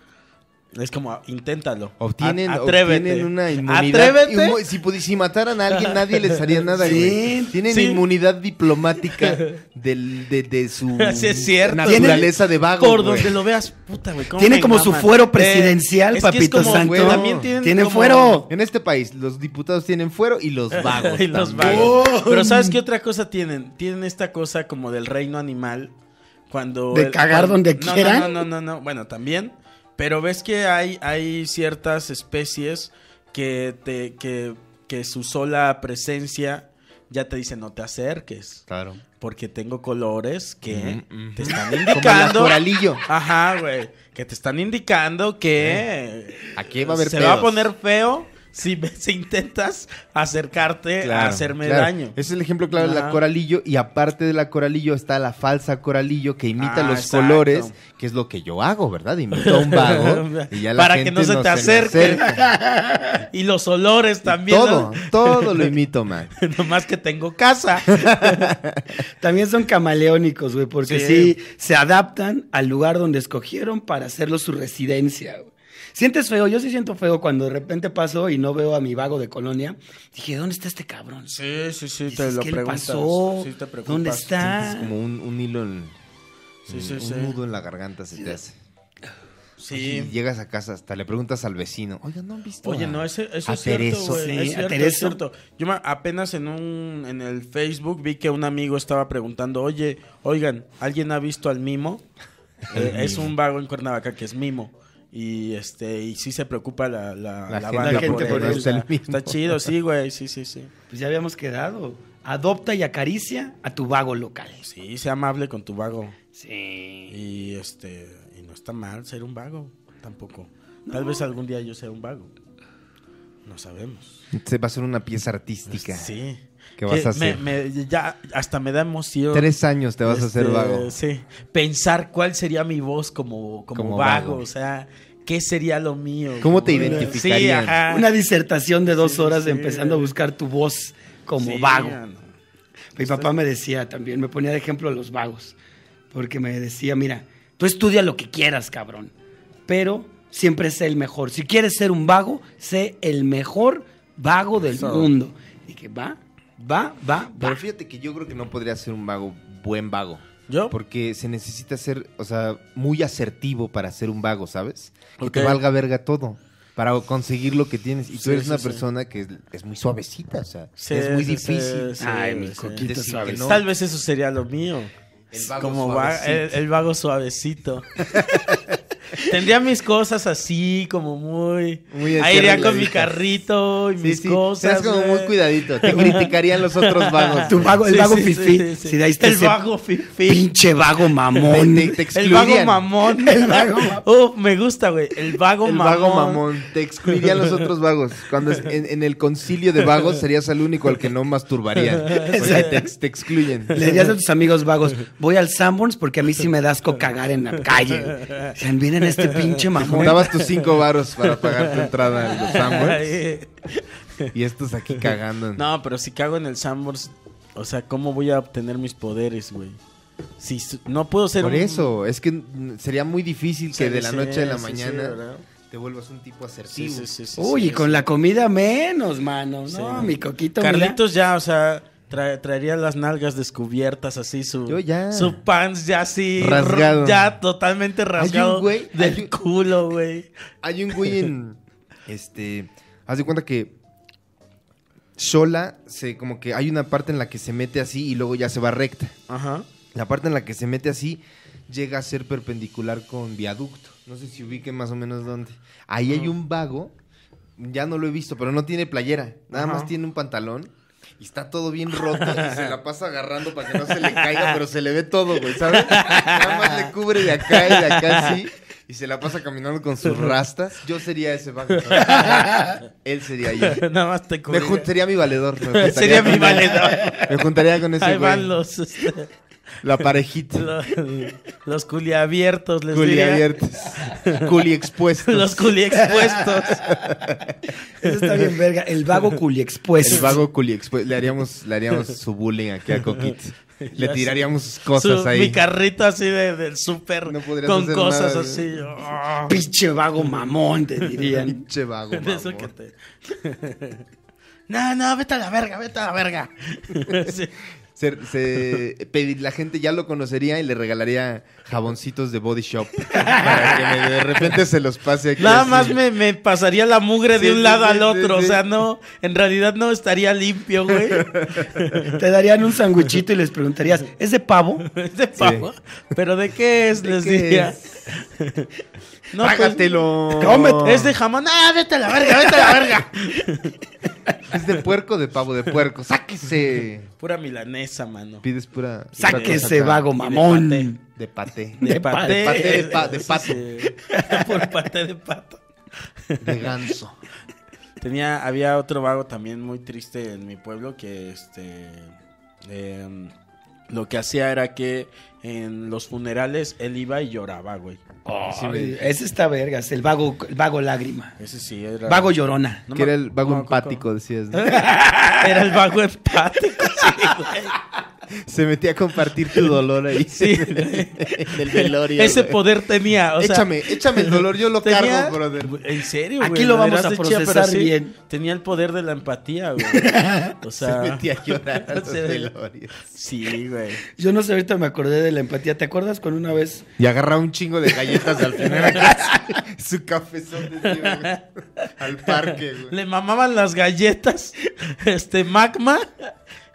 Es como, inténtalo. Obtienen, atrévete. obtienen una inmunidad. Atrévete. Inmu- si, si mataran a alguien, nadie les haría nada, Sí, güey. Tienen sí. inmunidad diplomática del, de, de su Sí, es cierto. naturaleza de vago. Por güey. donde lo veas, puta, güey. Tiene como su fuero presidencial, es que es papito como, santo. güey, también tienen Tiene como- fuero. En este país, los diputados tienen fuero y los vagos. y los vagos. Oh. Pero ¿sabes qué otra cosa tienen? Tienen esta cosa como del reino animal. Cuando. ¿De cagar cuando- donde no, quieran? No, no, no, no, no. Bueno, también. Pero ves que hay, hay ciertas especies que, te, que, que su sola presencia ya te dice no te acerques. Claro. Porque tengo colores que te están Como el indicando. coralillo. Ajá, güey. Que te están indicando que. Aquí va a haber Se va a poner feo si, me- si intentas acercarte a hacerme claro. daño. Ese es el ejemplo claro de la coralillo. Y aparte de la coralillo está la falsa coralillo que imita Ah, los exacto. colores, que es lo que yo hago, ¿verdad? Imito a un vago. y ya la Para que no se te acerque. Y los olores también. Todo, todo lo imito, man. ¿no? Nomás que tengo casa. También son camaleónicos, güey, porque Sí. sí. se adaptan al lugar donde escogieron para hacerlo su residencia, güey. ¿Sientes feo? Yo sí siento feo cuando de repente paso y no veo a mi vago de colonia. Dije, ¿dónde está este cabrón? Sí, sí, sí, Dices, ¿Qué le pasó? Sí, te preocupas. ¿Dónde Es está? como un, un hilo en. Sí, un- sí, un nudo en la garganta se te hace. Y Sí. llegas a casa, hasta le preguntas al vecino, oiga, ¿no han visto? Oye, a- no, ese, eso a es cierto, Tereso?" güey. Sí, es cierto, es cierto. Yo me- apenas en un en el Facebook vi que un amigo estaba preguntando, oye, oigan, ¿alguien ha visto al Mimo? Eh, es un vago en Cuernavaca que es Mimo. Y este, y sí se preocupa la, la, La la gente banda por él. Está chido, sí, güey, sí, sí, sí. Pues ya habíamos quedado. Adopta y acaricia a tu vago local. Sí, sea amable con tu vago. Sí. Y este, y no está mal ser un vago, tampoco. Tal vez algún día yo sea un vago. No sabemos. Se va a ser una pieza artística. Sí. ¿Qué vas a hacer? me- ya hasta me da emoción. Tres años te vas a hacer Este, vago. Sí. Pensar cuál sería mi voz como, como, Como vago, vago. o sea, qué sería lo mío. ¿Cómo te? Sí, ajá. Una disertación de dos Sí, horas sí. empezando a buscar tu voz como Sí, vago. no. Mi papá me decía también, me ponía de ejemplo a los vagos, porque me decía, mira, tú estudia lo que quieras, cabrón, pero siempre sé el mejor. Si quieres ser un vago, sé el mejor vago del Eso. mundo. Y que va, va, va, Pero va. fíjate que yo creo que no podría ser un vago, buen vago. ¿Yo? Porque se necesita ser, o sea, muy asertivo para ser un vago, ¿sabes? Que te valga verga todo. Para conseguir lo que tienes. Y tú Sí, eres sí, una sí. persona que es, es muy suavecita, o sea, Sí, es muy sí, sí, difícil. sí, Ay, mi sí. coquito Decir que suave. no. Tal vez eso sería lo mío. El vago Como va- suavecito. el, el vago suavecito. Tendría mis cosas así, como muy. Muy Ahí iría con mi carrito y Sí, mis sí, cosas. Serás como muy cuidadito. Te criticarían los otros vagos. Tu vago, el Sí, vago sí, fifí. sí, sí. Si de ahí está el vago fifí. pinche vago mamón. Te- te- El vago mamón. El vago mamón. Uf, me gusta, güey. El vago El mamón. vago mamón. Te excluirían los otros vagos. Cuando es- en, en el concilio de vagos serías el único al que no masturbarían. Porque te, te excluyen. Le dirías a tus amigos vagos, voy al Sanborns porque a mí sí me das asco cagar en la calle. O sea, miren este pinche mamón. Juntabas tus cinco varos para pagar tu entrada a los Sanborns. Y estos aquí cagando. No, pero si cago en el Sambors, o sea, ¿cómo voy a obtener mis poderes, güey? Si no puedo ser Por un- eso, es que sería muy difícil que de la sí, noche a la sí, mañana te vuelvas un tipo asertivo. sí, sí, sí, Uy, sí, y con la comida menos, mano. No, Sí. mi coquito. mira. Carlitos ya, o sea, Tra- traería las nalgas descubiertas, así su, Yo ya. su pants ya así. Rasgado. Ya totalmente rasgado güey- del un- culo, güey. Hay un güey en. Este. Haz de cuenta que. Sola, se, como que hay una parte en la que se mete así y luego ya se va recta. Ajá. La parte en la que se mete así llega a ser perpendicular con viaducto. No sé si ubiquen más o menos dónde. Ahí hay un vago, ya no lo he visto, pero no tiene playera. Nada más tiene un pantalón y está todo bien roto y se la pasa agarrando para que no se le caiga, pero se le ve todo, güey, ¿sabes? Nada más le cubre de acá y de acá así. Y se la pasa caminando con sus rastas. Yo sería ese vago. Él sería yo. Nada más te Me cubre. jun- sería mi valedor. me juntaría Sería mi valedor. Me juntaría con ese Ahí güey. van los, este, La parejita. los, los culiabiertos, les Culi diría. abiertos. Culi expuestos. Los culi expuestos. Eso está bien verga. El vago culi expuesto. El vago culi expuesto. Le haríamos, le haríamos su bullying aquí a Coquito. Le Ya tiraríamos sus cosas Su- ahí. Mi carrito así de, del súper No con hacer cosas nada, así. oh. Pinche vago mamón, te dirían. Pinche vago, De eso mamón. que te... No, no, vete a la verga, vete a la verga. Sí. Se, se- pedir- la gente ya lo conocería y le regalaría jaboncitos de Body Shop. para que me- de repente se los pase aquí. Nada así. más me, me pasaría la mugre Sí, de un sí, lado sí, al otro. sí. O sea, no, en realidad no estaría limpio, güey. Te darían un sanguichito y les preguntarías, ¿es de pavo? Es de pavo. ¿Pero de qué es? ¿De Les qué diría. es? No, pues, es de jamón. ¡Ah, vete a la verga, vete a la verga! Es de puerco, de pavo, de puerco. ¡Sáquese! Pura milanesa, mano. Pides pura. Sáquese, vago de mamón. De paté. De De paté. paté de pa- eh, de sí, pato. sí. Por paté de pato. De ganso. Tenía, había otro vago también muy triste en mi pueblo que este em, lo que hacía era que en los funerales él iba y lloraba, güey. Sí, Ay, ese está vergas, el vago, el vago lágrima. Ese sí era. Vago llorona. No que me- era el vago no empático, decías. Era el vago empático, sí, güey. Se metía a compartir tu dolor ahí. Sí. en el velorio. Ese güey. poder tenía, o sea, échame, échame el dolor, yo lo tenía- cargo, brother. En serio, güey. Aquí lo vamos a se procesar sí, bien. Tenía el poder de la empatía, güey. O Se sea, metía a llorar a los se- velorios. sí, güey. Yo no sé, ahorita me acordé de la empatía. ¿Te acuerdas con una vez? Y agarraba un chingo de galletas al final. su cafezón de tío, güey, al parque, güey. Le mamaban las galletas, este, magma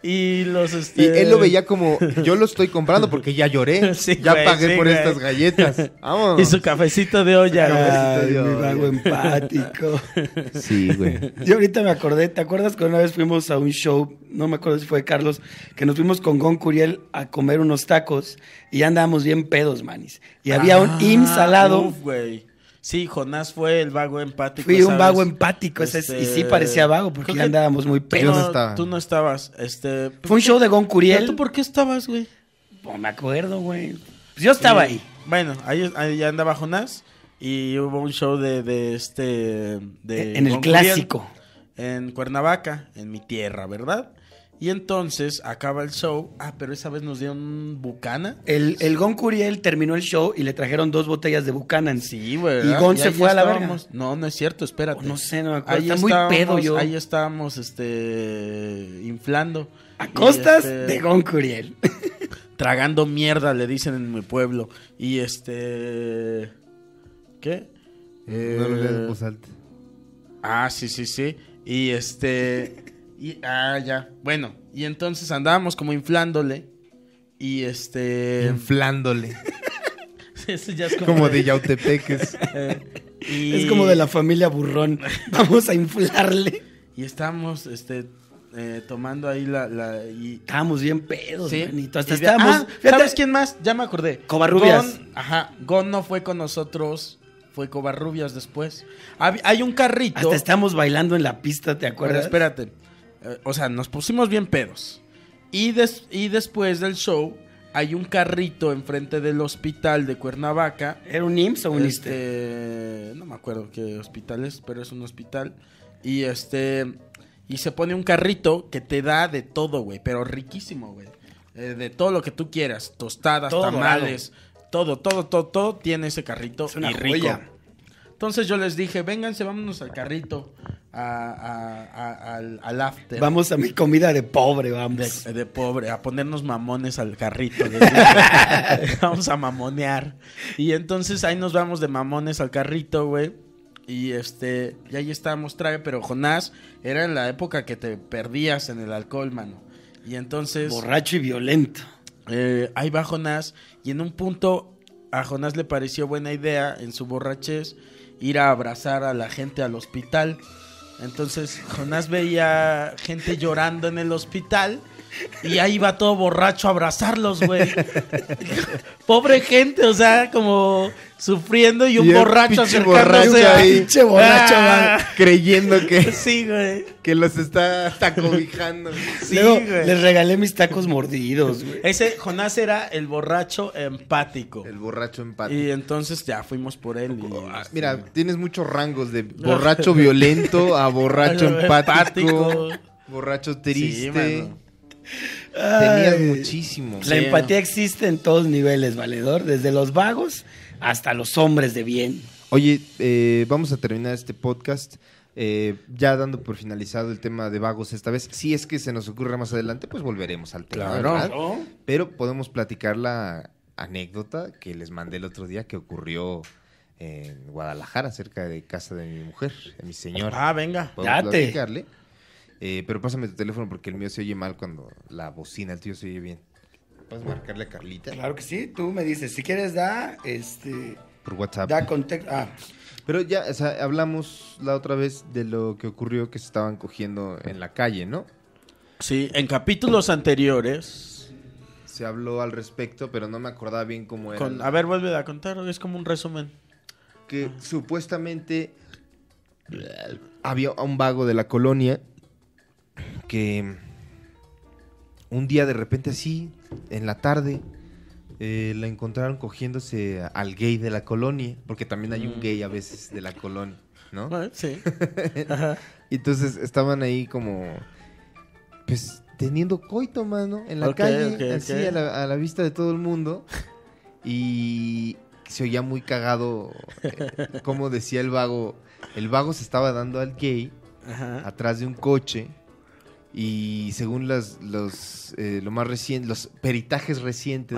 y los, este... Y él lo veía como, yo lo estoy comprando porque ya lloré. Sí, ya güey, pagué sí, por güey. estas galletas. Vamos. Y su cafecito de olla, Ay, mi vago empático. Sí, güey. Yo ahorita me acordé, ¿te acuerdas que una vez fuimos a un show, no me acuerdo si fue de Carlos, que nos fuimos con Gon Curiel a comer unos tacos y ya andábamos bien pedos, manis. Y había un Ah, IMSS al lado. uf, güey. Sí, Jonás fue el vago empático. Fui un vago empático, ese es- y sí parecía vago porque ya andábamos muy pedos. no estaba. Tú no estabas, este... Fue un show de Gon ¿Pero Curiel. tú por qué estabas, güey? No me acuerdo, güey. Pues yo estaba Sí. ahí. Bueno, ahí, ahí ya andaba Jonás y hubo un show de, de este... De en el Curiel clásico. En Cuernavaca, en mi tierra, ¿verdad? Y entonces acaba el show. Ah, pero esa vez nos dieron bucana. El, el Gon Curiel terminó el show y le trajeron dos botellas de Buchanan. Sí, güey. Y. Gon se fue a la estábamos- No, no es cierto, espérate. No sé, no me acuerdo. Ahí Está muy estábamos, pedo yo. Ahí estábamos, este, inflando. A Y, costas este, de Gon Curiel. Tragando mierda, le dicen en mi pueblo. Y este... ¿Qué? No lo leas en Eh, voz alta. Ah, sí, sí, sí. Y este. Y, ah, ya. Bueno, y entonces andábamos como inflándole. Y este. Inflándole. Eso ya es como. Como de Yautepeques. y, Es como de la familia burrón. Vamos a inflarle. Y estábamos, este. eh, tomando ahí la. la y, Estábamos bien pedos, sí. manito. Hasta Y estábamos. Ah, fíjate, ¿Sabes quién más? Ya me acordé. Covarrubias. Gon- ajá. Gon no fue con nosotros. Fue Covarrubias después. Hab- Hay un carrito. Hasta estamos bailando en la pista, ¿te acuerdas? espérate. Eh, o sea, nos pusimos bien pedos. Y, des- y después del show, hay un carrito enfrente del hospital de Cuernavaca. ¿Era un IMSS o un? Este, no me acuerdo qué hospital es, pero es un hospital. Y este. Y se pone un carrito que te da de todo, güey. Pero riquísimo, güey. Eh, de todo lo que tú quieras. Tostadas, Todo tamales. Todo, todo, todo, todo tiene ese carrito. Es una y rico. joya. Entonces yo les dije, vénganse, vámonos al carrito. a- a- a- al, al after. Vamos a mi comida de pobre, vamos. De, de pobre, a ponernos mamones al carrito. les digo. vamos a mamonear. Y entonces ahí nos vamos de mamones al carrito, güey. Y este, y ahí estábamos trae, pero Jonás era en la época que te perdías en el alcohol, mano. Y entonces, Borracho y violento. eh, ahí va Jonás. Y en un punto, a Jonás le pareció buena idea, en su borrachez, ir a abrazar a la gente al hospital. Entonces, Jonás veía gente llorando en el hospital. Y ahí va todo borracho a abrazarlos, güey. Pobre gente, o sea, como sufriendo y un Y borracho pinche acercándose borracho a... ahí. Pinche borracho, Ah, Creyendo que, Sí, güey. que los está hasta cobijando. Sí, Luego güey. les regalé mis tacos mordidos, güey. Ese Jonás era el borracho empático. El borracho empático. Y entonces ya fuimos por él. y, Ah, este, Mira, tienes muchos rangos de borracho violento a borracho empático, borracho triste. Tenías Ay, muchísimo. La Sí. empatía existe en todos niveles, valedor. Desde los vagos hasta los hombres de bien. Oye, eh, vamos a terminar este podcast eh, ya dando por finalizado el tema de vagos esta vez. Si es que se nos ocurre más adelante, pues volveremos al tema. Claro. ¿verdad? Pero podemos platicar la anécdota que les mandé el otro día que ocurrió en Guadalajara, cerca de casa de mi mujer, de mi señora. Ah, venga. Podemos Date. platicarle. Eh, pero pásame tu teléfono porque el mío se oye mal cuando la bocina, el tuyo se oye bien. ¿Puedes marcarle a Carlita? Claro que sí, tú me dices, si quieres da, este, Por WhatsApp. da contexto. Ah, Pero ya, o sea, hablamos la otra vez de lo que ocurrió que se estaban cogiendo en la calle, ¿no? Sí, en capítulos anteriores. Se habló al respecto, pero no me acordaba bien cómo era. Con, a ver, vuelve a contar. Es como un resumen. que supuestamente había un vago de la colonia que un día de repente así, en la tarde, eh, la encontraron cogiéndose al gay de la colonia, porque también hay un Mm. gay a veces de la colonia, ¿no? Ah, Sí. Ajá. Entonces estaban ahí como, pues, teniendo coito, mano, en la calle, así ok. A, la, a la vista de todo el mundo. Y se oía muy cagado, eh, como decía el vago, el vago se estaba dando al gay Ajá. atrás de un coche. Y según las, los, eh, lo más reciente, los peritajes recientes,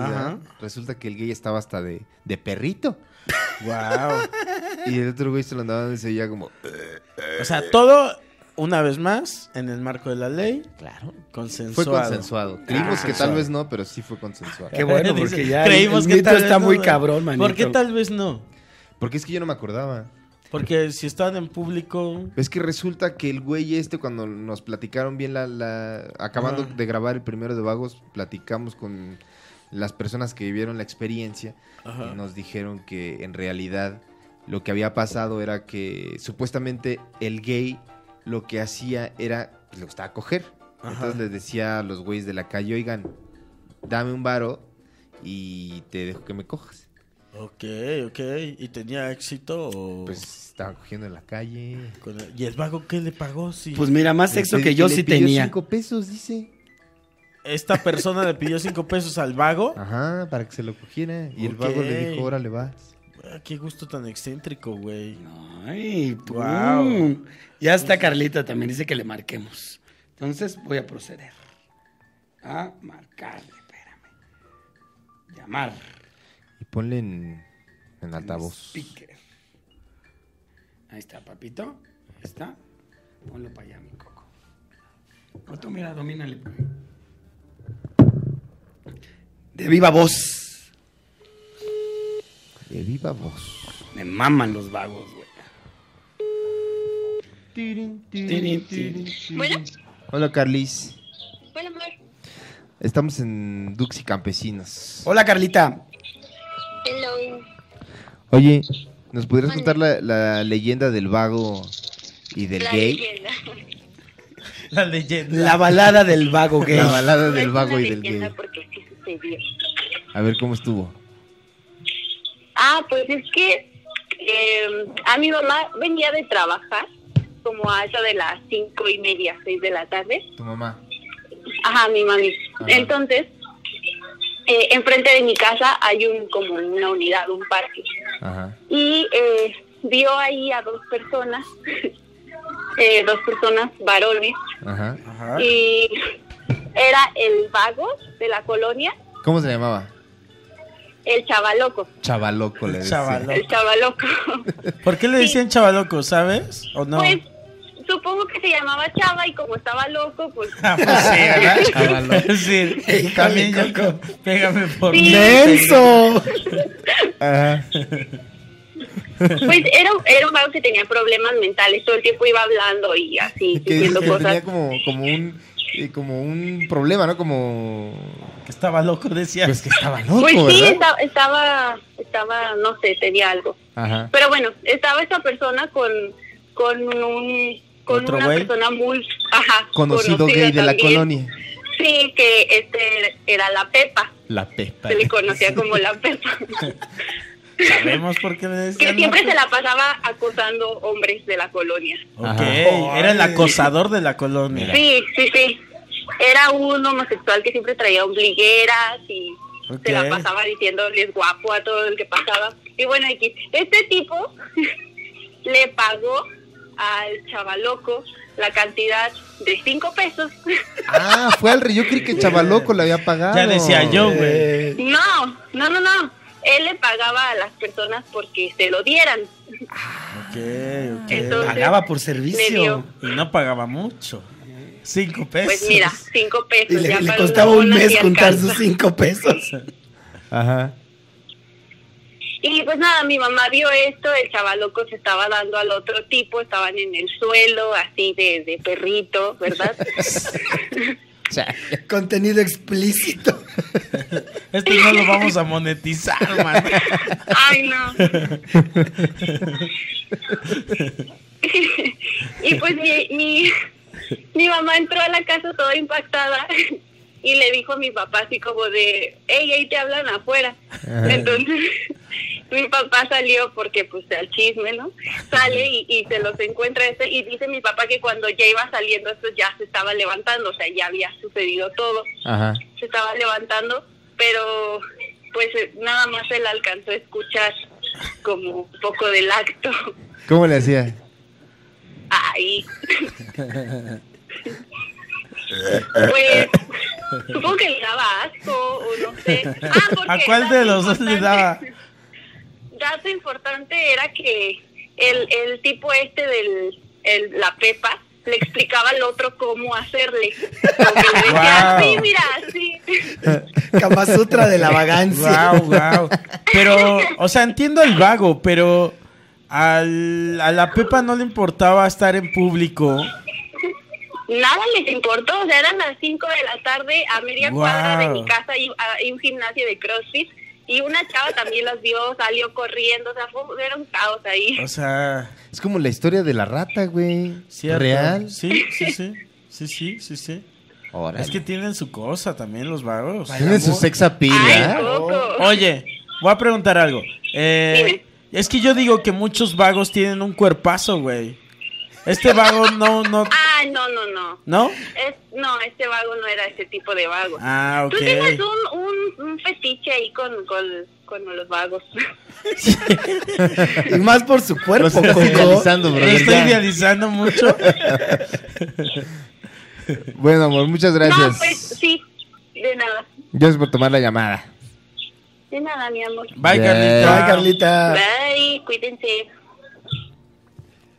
resulta que el gay estaba hasta de, de perrito. Wow. Y el otro güey se lo andaba y se oía como... O sea, todo, una vez más, en el marco de la ley, Claro. consensuado. Fue consensuado. Creímos que consensuado. tal vez no, pero sí fue consensuado. qué bueno, Dice, porque ya creímos el que mito tal está muy cabrón, manito. ¿Por qué tal vez no? Porque es que yo no me acordaba. Porque si estaban en público. Es que resulta que el güey este, cuando nos platicaron bien la... la- acabando Ajá. de grabar el primero de Vagos, platicamos con las personas que vivieron la experiencia Ajá. y nos dijeron que en realidad lo que había pasado era que supuestamente el gay lo que hacía era pues, lo que estaba a coger. Ajá. Entonces les decía a los güeyes de la calle, oigan, dame un varo y te dejo que me cojas. Ok, ok. ¿Y tenía éxito o...? Pues estaban cogiendo en la calle. ¿Y el vago qué le pagó? Si Pues mira, más sexo Le que yo le sí pidió tenía. cinco pesos, dice. esta persona le pidió cinco pesos al vago. Ajá, para que se lo cogiera. Y el vago le dijo, órale, vas. Ah, qué gusto tan excéntrico, güey. Ay. Guau. Ya está Carlita también, dice que le marquemos. Entonces voy a proceder a marcarle, espérame. Llamar. Ponle en, en altavoz. Speaker. Ahí está, papito. Ahí está. Ponlo para allá, mi coco. O tú, mira, domínale. De viva voz. De viva voz. Me maman los vagos, güey. Tirin, Tirin, tirin. Bueno, Hola, Carlis. bueno, amor. Estamos en Dux y Campesinos. Hola, Carlita. Hello. Oye, ¿nos Mande. contar la, la leyenda del vago y del La gay? leyenda. La leyenda. La balada del vago gay. La balada del vago y del gay. Porque sí sucedió. A ver cómo estuvo. Ah, pues es que eh, a mi mamá venía de trabajar como a eso de las cinco y media, seis de la tarde. Tu mamá. Ajá, mi mami. Ajá. Entonces, eh, enfrente de mi casa hay un como una unidad, un parque. Ajá. y eh, vio ahí a dos personas eh, dos personas varones, Ajá. Ajá. y era el vago de la colonia, ¿Cómo se llamaba? el chavaloco, Chavaloco le decía. Chavaloco. el chavaloco. ¿Por qué le decían chavaloco, sabes? ¿O no? Pues supongo que se llamaba Chava y como estaba loco, pues Ah, pues sí, ¿verdad? Chavaloco. Sí, Híjole, también yo, Coco. pégame por Sí. Ajá. Pues era, era un vago que tenía problemas mentales, todo el tiempo iba hablando y así, Que, diciendo que cosas. tenía como, como un eh, como un problema, ¿no? Como Que estaba loco, decía. pues que estaba loco, Pues sí, ¿verdad? estaba, estaba, estaba, no sé, tenía algo. Ajá. Pero bueno, estaba esa persona con, con un, con ¿Otro una güey? persona muy, ajá, Conocido conocida gay de la colonia. Sí, que este era la Pepa, La Pepa. se le conocía como la Pepa. Sabemos por qué le que decían. siempre loco. se la pasaba acosando hombres de la colonia. Ok, era el acosador de la colonia. Sí, sí, sí. Era un homosexual que siempre traía ombligueras y se la pasaba diciéndoles guapo a todo el que pasaba. Y bueno, X, este tipo le pagó al chavaloco la cantidad de cinco pesos. Ah, fue al rey. Yo creí que Chavaloco le había pagado. Ya decía yo, güey. Eh, No, no, no, no. Él le pagaba a las personas porque se lo dieran. Ok, ok. Entonces- Pagaba por servicio. Y no pagaba mucho. Cinco pesos. Pues mira, cinco pesos. Y le, ya le para costaba un mes juntar sus cinco pesos. Ajá. Y pues nada, mi mamá vio esto, el chavaloco se estaba dando al otro tipo, estaban en el suelo, así de, de perrito, ¿verdad? O sea, Contenido explícito. Este no lo vamos a monetizar, man. Ay, no. y pues mi, mi, mi mamá entró a la casa toda impactada y le dijo a mi papá así como de, hey, ahí te hablan afuera. Entonces mi papá salió porque pues al chisme, ¿no? Sale y, y se los encuentra este y dice mi papá que cuando ya iba saliendo esto ya se estaba levantando, o sea, ya había sucedido todo ajá. se estaba levantando, pero pues eh, nada más él alcanzó a escuchar como un poco del acto. ¿Cómo le hacía? Ahí. pues supongo que le daba asco o no sé. Ah, porque ¿A cuál de los dos le daba? Dato importante era que el, el tipo este del el, la Pepa le explicaba al otro cómo hacerle. Le decía, Wow. sí, mira, sí. Kama Sutra de la vagancia. Wow, wow. Pero, o sea, entiendo el vago, pero al, a la Pepa no le importaba estar en público. Nada les importó, o sea, eran las 5 de la tarde a media Wow. cuadra de mi casa y hay un gimnasio de CrossFit y una chava también las vio, salió corriendo, o sea, fue, era un caos ahí. O sea, Es como la historia de la rata, güey. cierto. Real. Sí, sí, sí. Sí, sí, sí, sí. Órale. Es que tienen su cosa también los vagos. Tiene su sex appeal, Ay, ¿ah? Coco. Oye, voy a preguntar algo. Eh, es que yo digo que muchos vagos tienen un cuerpazo, güey. Este vago no, no, No, no, no. ¿no? Es, no, este vago no era ese tipo de vago. Ah, Tú tienes ok. un, un, un fetiche ahí con, con, con los vagos. Y más por su Lo cuerpo, estás Coco. idealizando, Lo bro. estoy Ya. idealizando mucho. Bueno, amor, muchas No, gracias. pues sí, de nada. Gracias por tomar la llamada. De nada, mi amor. Bye. Carlita. Ay, Carlita. Bye, cuídense.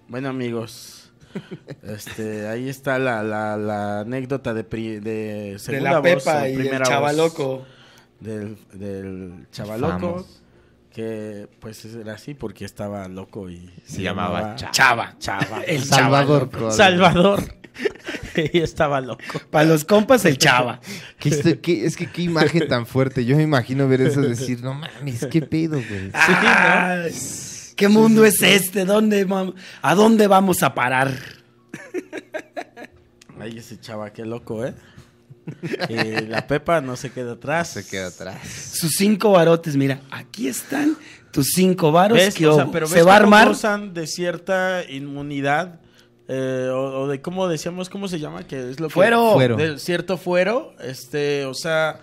Bueno, amigos. Este, ahí está la, la, la anécdota de, pri- de De segunda la voz, Pepa y el voz chavaloco. Del, del chavaloco. Vamos. Que pues era así porque estaba loco y Se llamaba Cha- Chava. Chava. El Salvador. Salvador. y estaba loco. Para los compas, el chava. ¿Qué estoy- qué- es que qué imagen tan fuerte. Yo me imagino ver eso y decir, no mames, qué pedo, güey. Ay, ¿Qué mundo es este? ¿Dónde ¿A dónde vamos a parar? Ahí ese chava, qué loco, ¿eh? Y la Pepa no se queda atrás. Se queda atrás. Sus cinco barotes, mira, aquí están tus cinco varos ¿Ves? que O sea, pero se ves va a armar. gozan de cierta inmunidad eh, o, o de cómo decíamos, ¿cómo se llama? Que es lo que... Fuero. Fuero. De cierto fuero, este, o sea,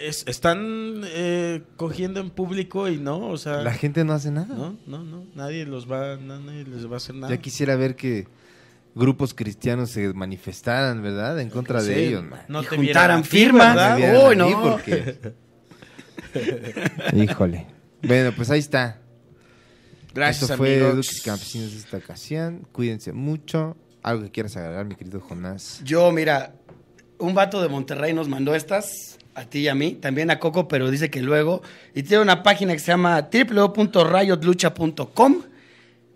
es- están eh, cogiendo en público y no, o sea... La gente no hace nada. No, no, no, nadie los va, no, nadie les va a hacer nada. Ya quisiera ver que grupos cristianos se manifestaran, ¿verdad? En contra de ellos, man. No Y te juntaran firmas. mí no. porque- Híjole. Bueno, pues ahí está. Gracias, Esto fue amigos. Duques y Campesinos de esta ocasión. Cuídense mucho. Algo que quieras agregar, mi querido Jonás. Yo, mira, un vato de Monterrey nos mandó estas, a ti y a mí, también a Coco, pero dice que luego, y tiene una página que se llama www.rayotlucha.com,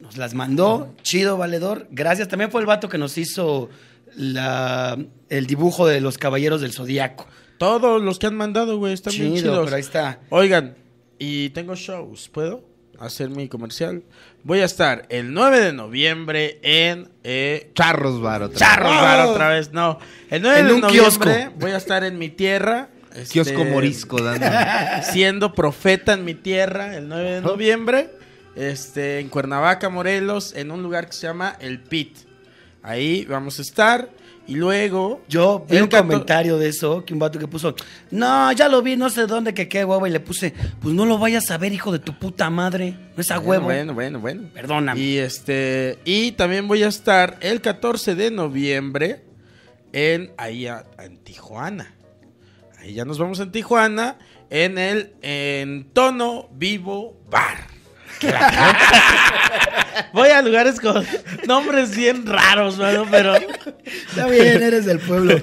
nos las mandó, chido, valedor, gracias, también fue el vato que nos hizo la, el dibujo de los Caballeros del Zodíaco. Todos los que han mandado, güey, están bien Chido, chidos. pero ahí está. Oigan, y tengo shows, ¿puedo hacer mi comercial? Voy a estar el 9 de noviembre en... Eh, Charros Bar otra vez. Charros. Bar otra vez, no. El 9 En de un noviembre kiosco. voy a estar en mi tierra. Este, Kiosco Morisco dando. Siendo profeta en mi tierra el 9 de noviembre. Este, en Cuernavaca, Morelos, en un lugar que se llama El Pit. Ahí vamos a estar. Y luego... Yo vi un comentario de eso, que un vato que puso, no, ya lo vi, no sé dónde, que qué huevo, y le puse, pues no lo vayas a ver, hijo de tu puta madre, no es a huevo. Bueno, bueno, bueno. Perdóname. Y este y también voy a estar el 14 de noviembre en ahí en Tijuana. Ahí ya nos vamos en Tijuana en el en Tono Vivo Bar. Voy a lugares con nombres bien raros, mano, pero Está bien, eres del pueblo.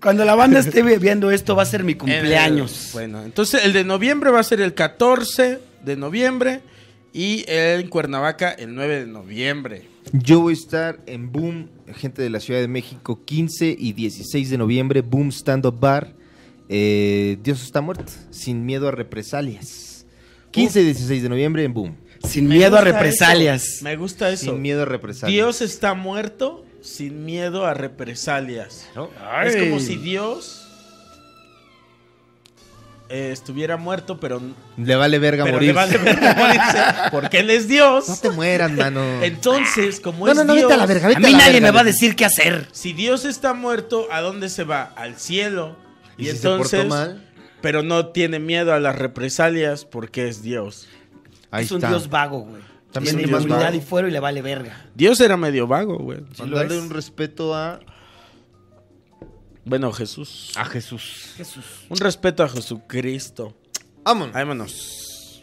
Cuando la banda esté viendo esto, va a ser mi cumpleaños. Bueno, entonces el de noviembre va a ser el 14 de noviembre y en Cuernavaca el 9 de noviembre. Yo voy a estar en Boom, gente de la Ciudad de México, 15 y 16 de noviembre, Boom Stand Up Bar. Eh, Dios está muerto, sin miedo a represalias. 15 y 16 de noviembre en Boom, Sin Me miedo a gusta represalias. eso, Me gusta eso. sin miedo a represalias. Dios está muerto sin miedo a represalias. ¿no? Es como si Dios eh, estuviera muerto, pero, Le vale verga pero morir. le vale verga morirse, porque Él es Dios. No te mueras, mano. Entonces, como No, es no, no, Dios, vete a la verga, A vete mí la nadie verga, me va a vete. decir qué hacer. si Dios está muerto, ¿a dónde se va? Al cielo. Y, ¿Y si se entonces, portó mal? pero no tiene miedo a las represalias porque es Dios. Ahí es un está. dios vago, güey. También Tiene vago. y fuero y le vale verga. Dios era medio vago, güey. Sí es. un respeto a, Bueno, Jesús. a Jesús. Jesús. Un respeto a Jesucristo. Vámonos. Vámonos.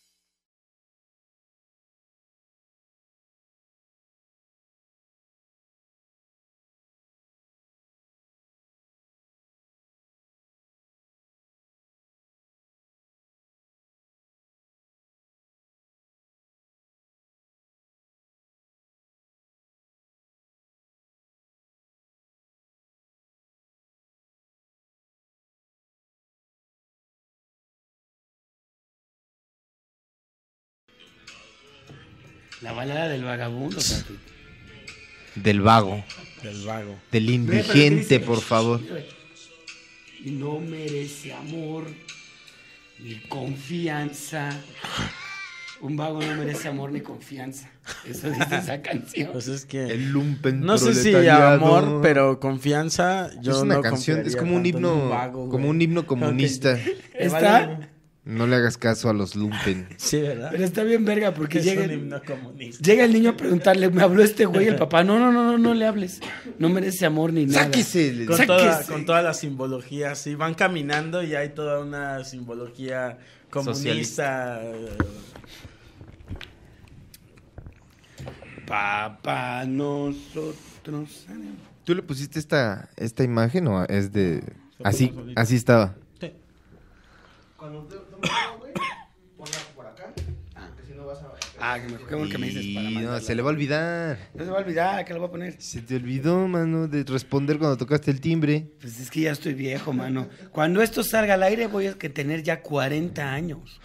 La balada del vagabundo, papi. Del vago, Del vago. del Ve, pero ¿qué indigente, por favor. No merece amor ni confianza. Un vago no merece amor ni confianza. Eso dice esa canción. Pues es que. El lumpen no sé si amor, pero confianza. Yo es una no canción, es como un himno, vago, como un himno comunista. ¿Está? No le hagas caso a los lumpen. Sí, ¿verdad? Pero está bien verga porque es llega, un himno comunista. llega el niño a preguntarle, me habló este güey, el papá, no, no, no, no, no le hables. No merece amor ni nada. ¡Sáquese! le- Con Sáquese. toda, con toda la simbología, sí. Van caminando y hay toda una simbología comunista. Papá, nosotros. ¿Tú le pusiste esta, esta imagen o es de... Así, así estaba. Ah, que me qué bueno que me dices para no, se le va a olvidar. No se va a olvidar, que lo voy a poner. Se te olvidó, mano, de responder cuando tocaste el timbre. Pues es que ya estoy viejo, mano. Cuando esto salga al aire voy a que tener ya 40 años.